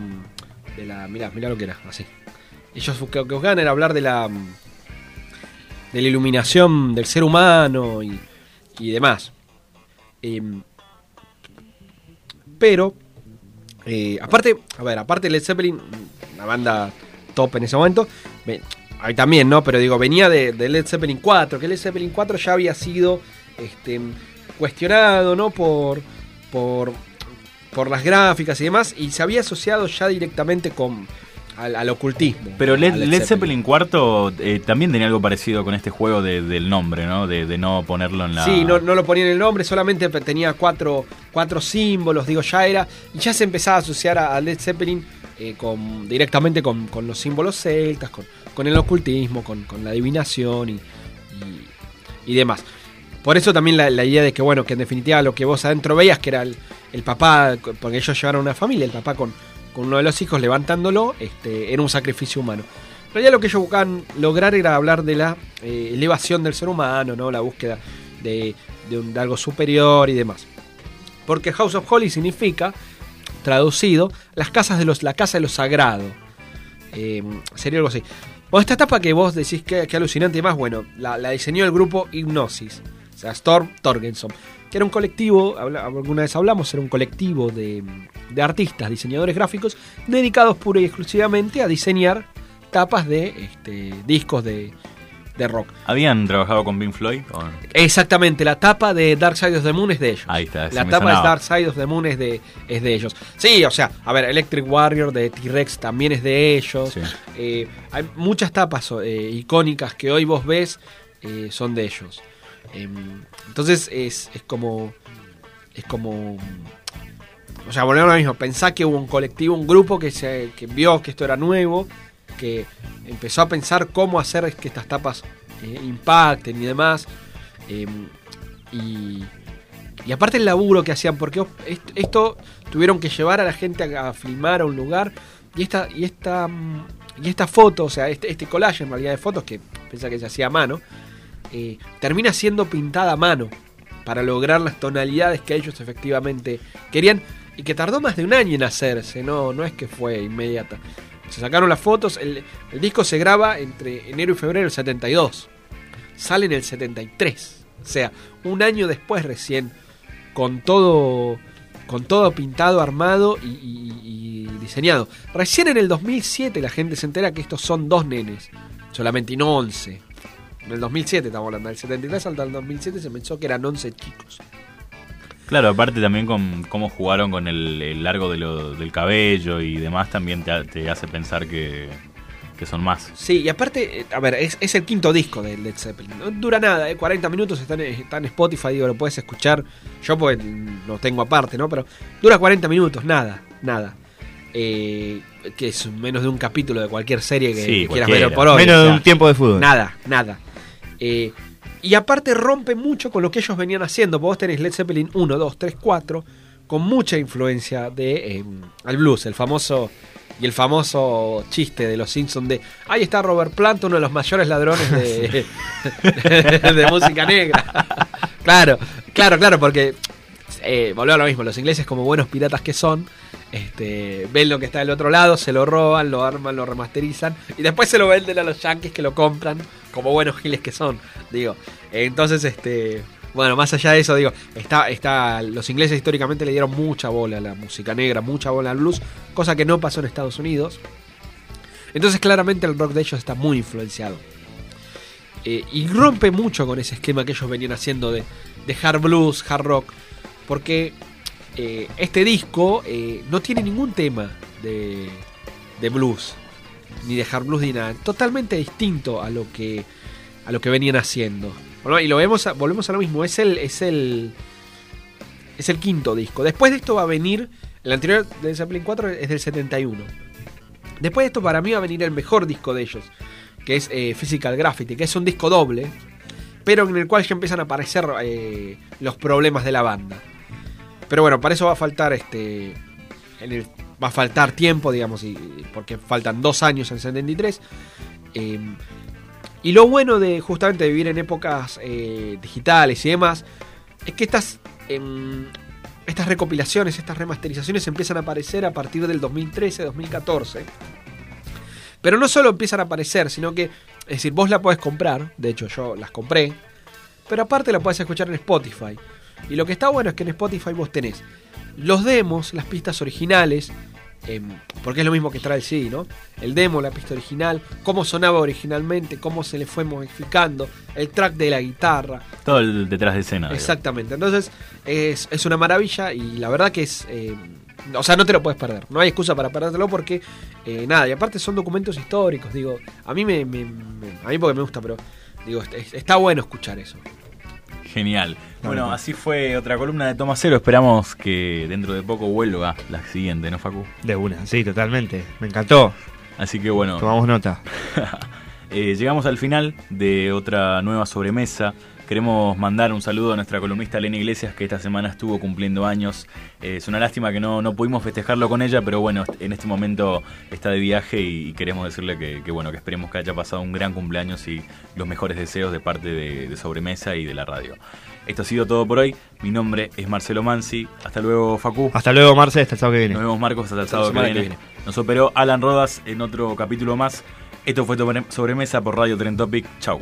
De la mirá, mirá lo que era, así. Ellos lo que buscaban era hablar de la. De la iluminación del ser humano y, y demás. Em, pero eh, aparte, a ver, aparte Led Zeppelin, la banda top en ese momento, ahí también, ¿no? Pero digo, venía de, de Led Zeppelin 4, que Led Zeppelin 4 ya había sido este, cuestionado, ¿no? Por, por, por las gráficas y demás, y se había asociado ya directamente con al, al ocultismo. Pero Led, Led Zeppelin cuarto eh, también tenía algo parecido con este juego de- del nombre, ¿no? De, de no ponerlo en la... Sí, no, no lo ponían el nombre, solamente tenía cuatro, cuatro símbolos, digo, ya era. Y ya se empezaba a asociar a, a Led Zeppelin eh, con, directamente con, con los símbolos celtas, con, con el ocultismo, con, con la adivinación y, y- y demás. Por eso también la, la idea de que, bueno, que en definitiva lo que vos adentro veías, que era el, el papá, porque ellos llevaron una familia, el papá con, con uno de los hijos levantándolo, este, era un sacrificio humano. Pero ya lo que ellos buscaban lograr era hablar de la eh, elevación del ser humano, ¿no? La búsqueda de, de algo superior y demás. Porque House of Holy significa, traducido, las casas de los, la casa de lo sagrado. Eh, sería algo así. Bueno, esta etapa que vos decís que, que alucinante y demás, bueno, la, la diseñó el grupo Hypnosis. O sea, Storm Torgenson. Que era un colectivo, alguna vez hablamos, era un colectivo de, de artistas, diseñadores gráficos, dedicados pura y exclusivamente a diseñar tapas de este, discos de, de rock. ¿Habían trabajado con Pink Floyd? Exactamente, la tapa de Dark Side of the Moon es de ellos. Ahí está, La tapa de. Dark Side of the Moon es de, es de ellos. Sí, o sea, a ver, Electric Warrior de T-Rex también es de ellos. Eh, hay muchas tapas eh, icónicas que hoy vos ves eh, son de ellos. Em, entonces es, es como. Es como. O sea, volvemos a lo mismo. Pensá que hubo un colectivo, un grupo que, se, que vio que esto era nuevo, que empezó a pensar cómo hacer que estas tapas eh, impacten y demás. Em, y, y aparte el laburo que hacían, porque esto tuvieron que llevar a la gente a, a filmar a un lugar. Y esta, y esta, mm, y esta foto, o sea, este, este collage en realidad de fotos, que pensaba que se hacía a mano, eh, termina siendo pintada a mano para lograr las tonalidades que ellos efectivamente querían y que tardó más de un año en hacerse, no, no es que fue inmediata. Se sacaron las fotos, el, disco se graba entre enero y febrero del 72, sale en el 73, o sea, un año después recién, con todo, con todo pintado, armado y, y- y diseñado. Recién en el 2007 la gente se entera que estos son dos nenes, solamente y no 11. En el 2007 estamos hablando, del 73 hasta el 2007 se pensó que eran 11 chicos. Claro, aparte también con cómo jugaron con el, el largo de lo- del cabello y demás, también te, te hace pensar que, que son más. Sí, y aparte, eh, a ver, es, es el quinto disco de Led Zeppelin. No dura nada, eh, 40 minutos, está en, está en Spotify, digo, lo puedes escuchar. Yo pues lo tengo aparte, ¿no? Pero dura 40 minutos, nada, nada. Eh, que es menos de un capítulo de cualquier serie que, Sí, que quieras ver por hoy. Menos o de un tiempo de fútbol. Nada, nada. Eh, y aparte rompe mucho con lo que ellos venían haciendo. Vos tenés Led Zeppelin 1, 2, 3, 4, con mucha influencia de eh, al blues, el famoso y el famoso chiste de los Simpsons de ahí está Robert Plant, uno de los mayores ladrones de, *laughs* *laughs* de música negra. claro, claro, claro, porque eh, volvió a lo mismo, los ingleses como buenos piratas que son, este, ven lo que está del otro lado, se lo roban, lo arman, lo remasterizan y después se lo venden a los yankees que lo compran como buenos giles que son, digo. Entonces, este, bueno, más allá de eso, digo, está, está, los ingleses históricamente le dieron mucha bola a la música negra, mucha bola al blues, cosa que no pasó en Estados Unidos. Entonces, claramente el rock de ellos está muy influenciado. Eh, y rompe mucho con ese esquema que ellos venían haciendo de, de hard blues, hard rock, porque eh, este disco eh, no tiene ningún tema de, de blues, ni de hard blues ni nada, totalmente distinto a lo que, a lo que venían haciendo. Bueno, y lo vemos, volvemos a lo mismo, es el, es el, es el quinto disco. Después de esto va a venir, el anterior de Zeppelin 4 es del 71. Después de esto para mí va a venir el mejor disco de ellos, que es eh, Physical Graffiti, que es un disco doble, pero en el cual ya empiezan a aparecer los problemas de la banda. Pero bueno, para eso va a faltar este. va a faltar tiempo, digamos, y, porque faltan dos años en 73. Eh, y lo bueno de justamente vivir en épocas eh, digitales y demás, es que estas, em, estas recopilaciones, estas remasterizaciones empiezan a aparecer a partir del 2013-2014. Pero no solo empiezan a aparecer, sino que, es decir, vos la podés comprar, de hecho yo las compré, pero aparte la podés escuchar en Spotify. Y lo que está bueno es que en Spotify vos tenés los demos, las pistas originales, em, porque es lo mismo que trae el CD, ¿no? El demo, la pista original, cómo sonaba originalmente, cómo se le fue modificando, el track de la guitarra. Todo el detrás de escena. Exactamente, entonces es, es una maravilla y la verdad que es... eh, o sea, no te lo puedes perder, no hay excusa para perdértelo porque eh, nada, y aparte son documentos históricos, digo, a mí me, me- me- a mí porque me gusta, pero digo, es- está bueno escuchar eso. Genial. Bueno, Bueno. así fue otra columna de Toma Cero. Esperamos que dentro de poco vuelva la siguiente, ¿no, Facu? De una, sí, totalmente. Me encantó. Así que bueno. Tomamos nota. *laughs* Eh, llegamos al final de otra nueva sobremesa. Queremos mandar un saludo a nuestra columnista Elena Iglesias, que esta semana estuvo cumpliendo años. Eh, es una lástima que no, no pudimos festejarlo con ella, pero bueno, en este momento está de viaje y, queremos decirle que, que, bueno, que esperemos que haya pasado un gran cumpleaños y los mejores deseos de parte de, de Sobremesa y de la radio. Esto ha sido todo por hoy. Mi nombre es Marcelo Mansi. Hasta luego, Facu. Hasta luego, Marce, hasta el sábado que viene. Nos vemos, Marcos, hasta el Hasta sábado que viene. que viene. Nos operó Alan Rodas en otro capítulo más. Esto fue Sobre- Sobremesa por Radio Tren Topic. Chau.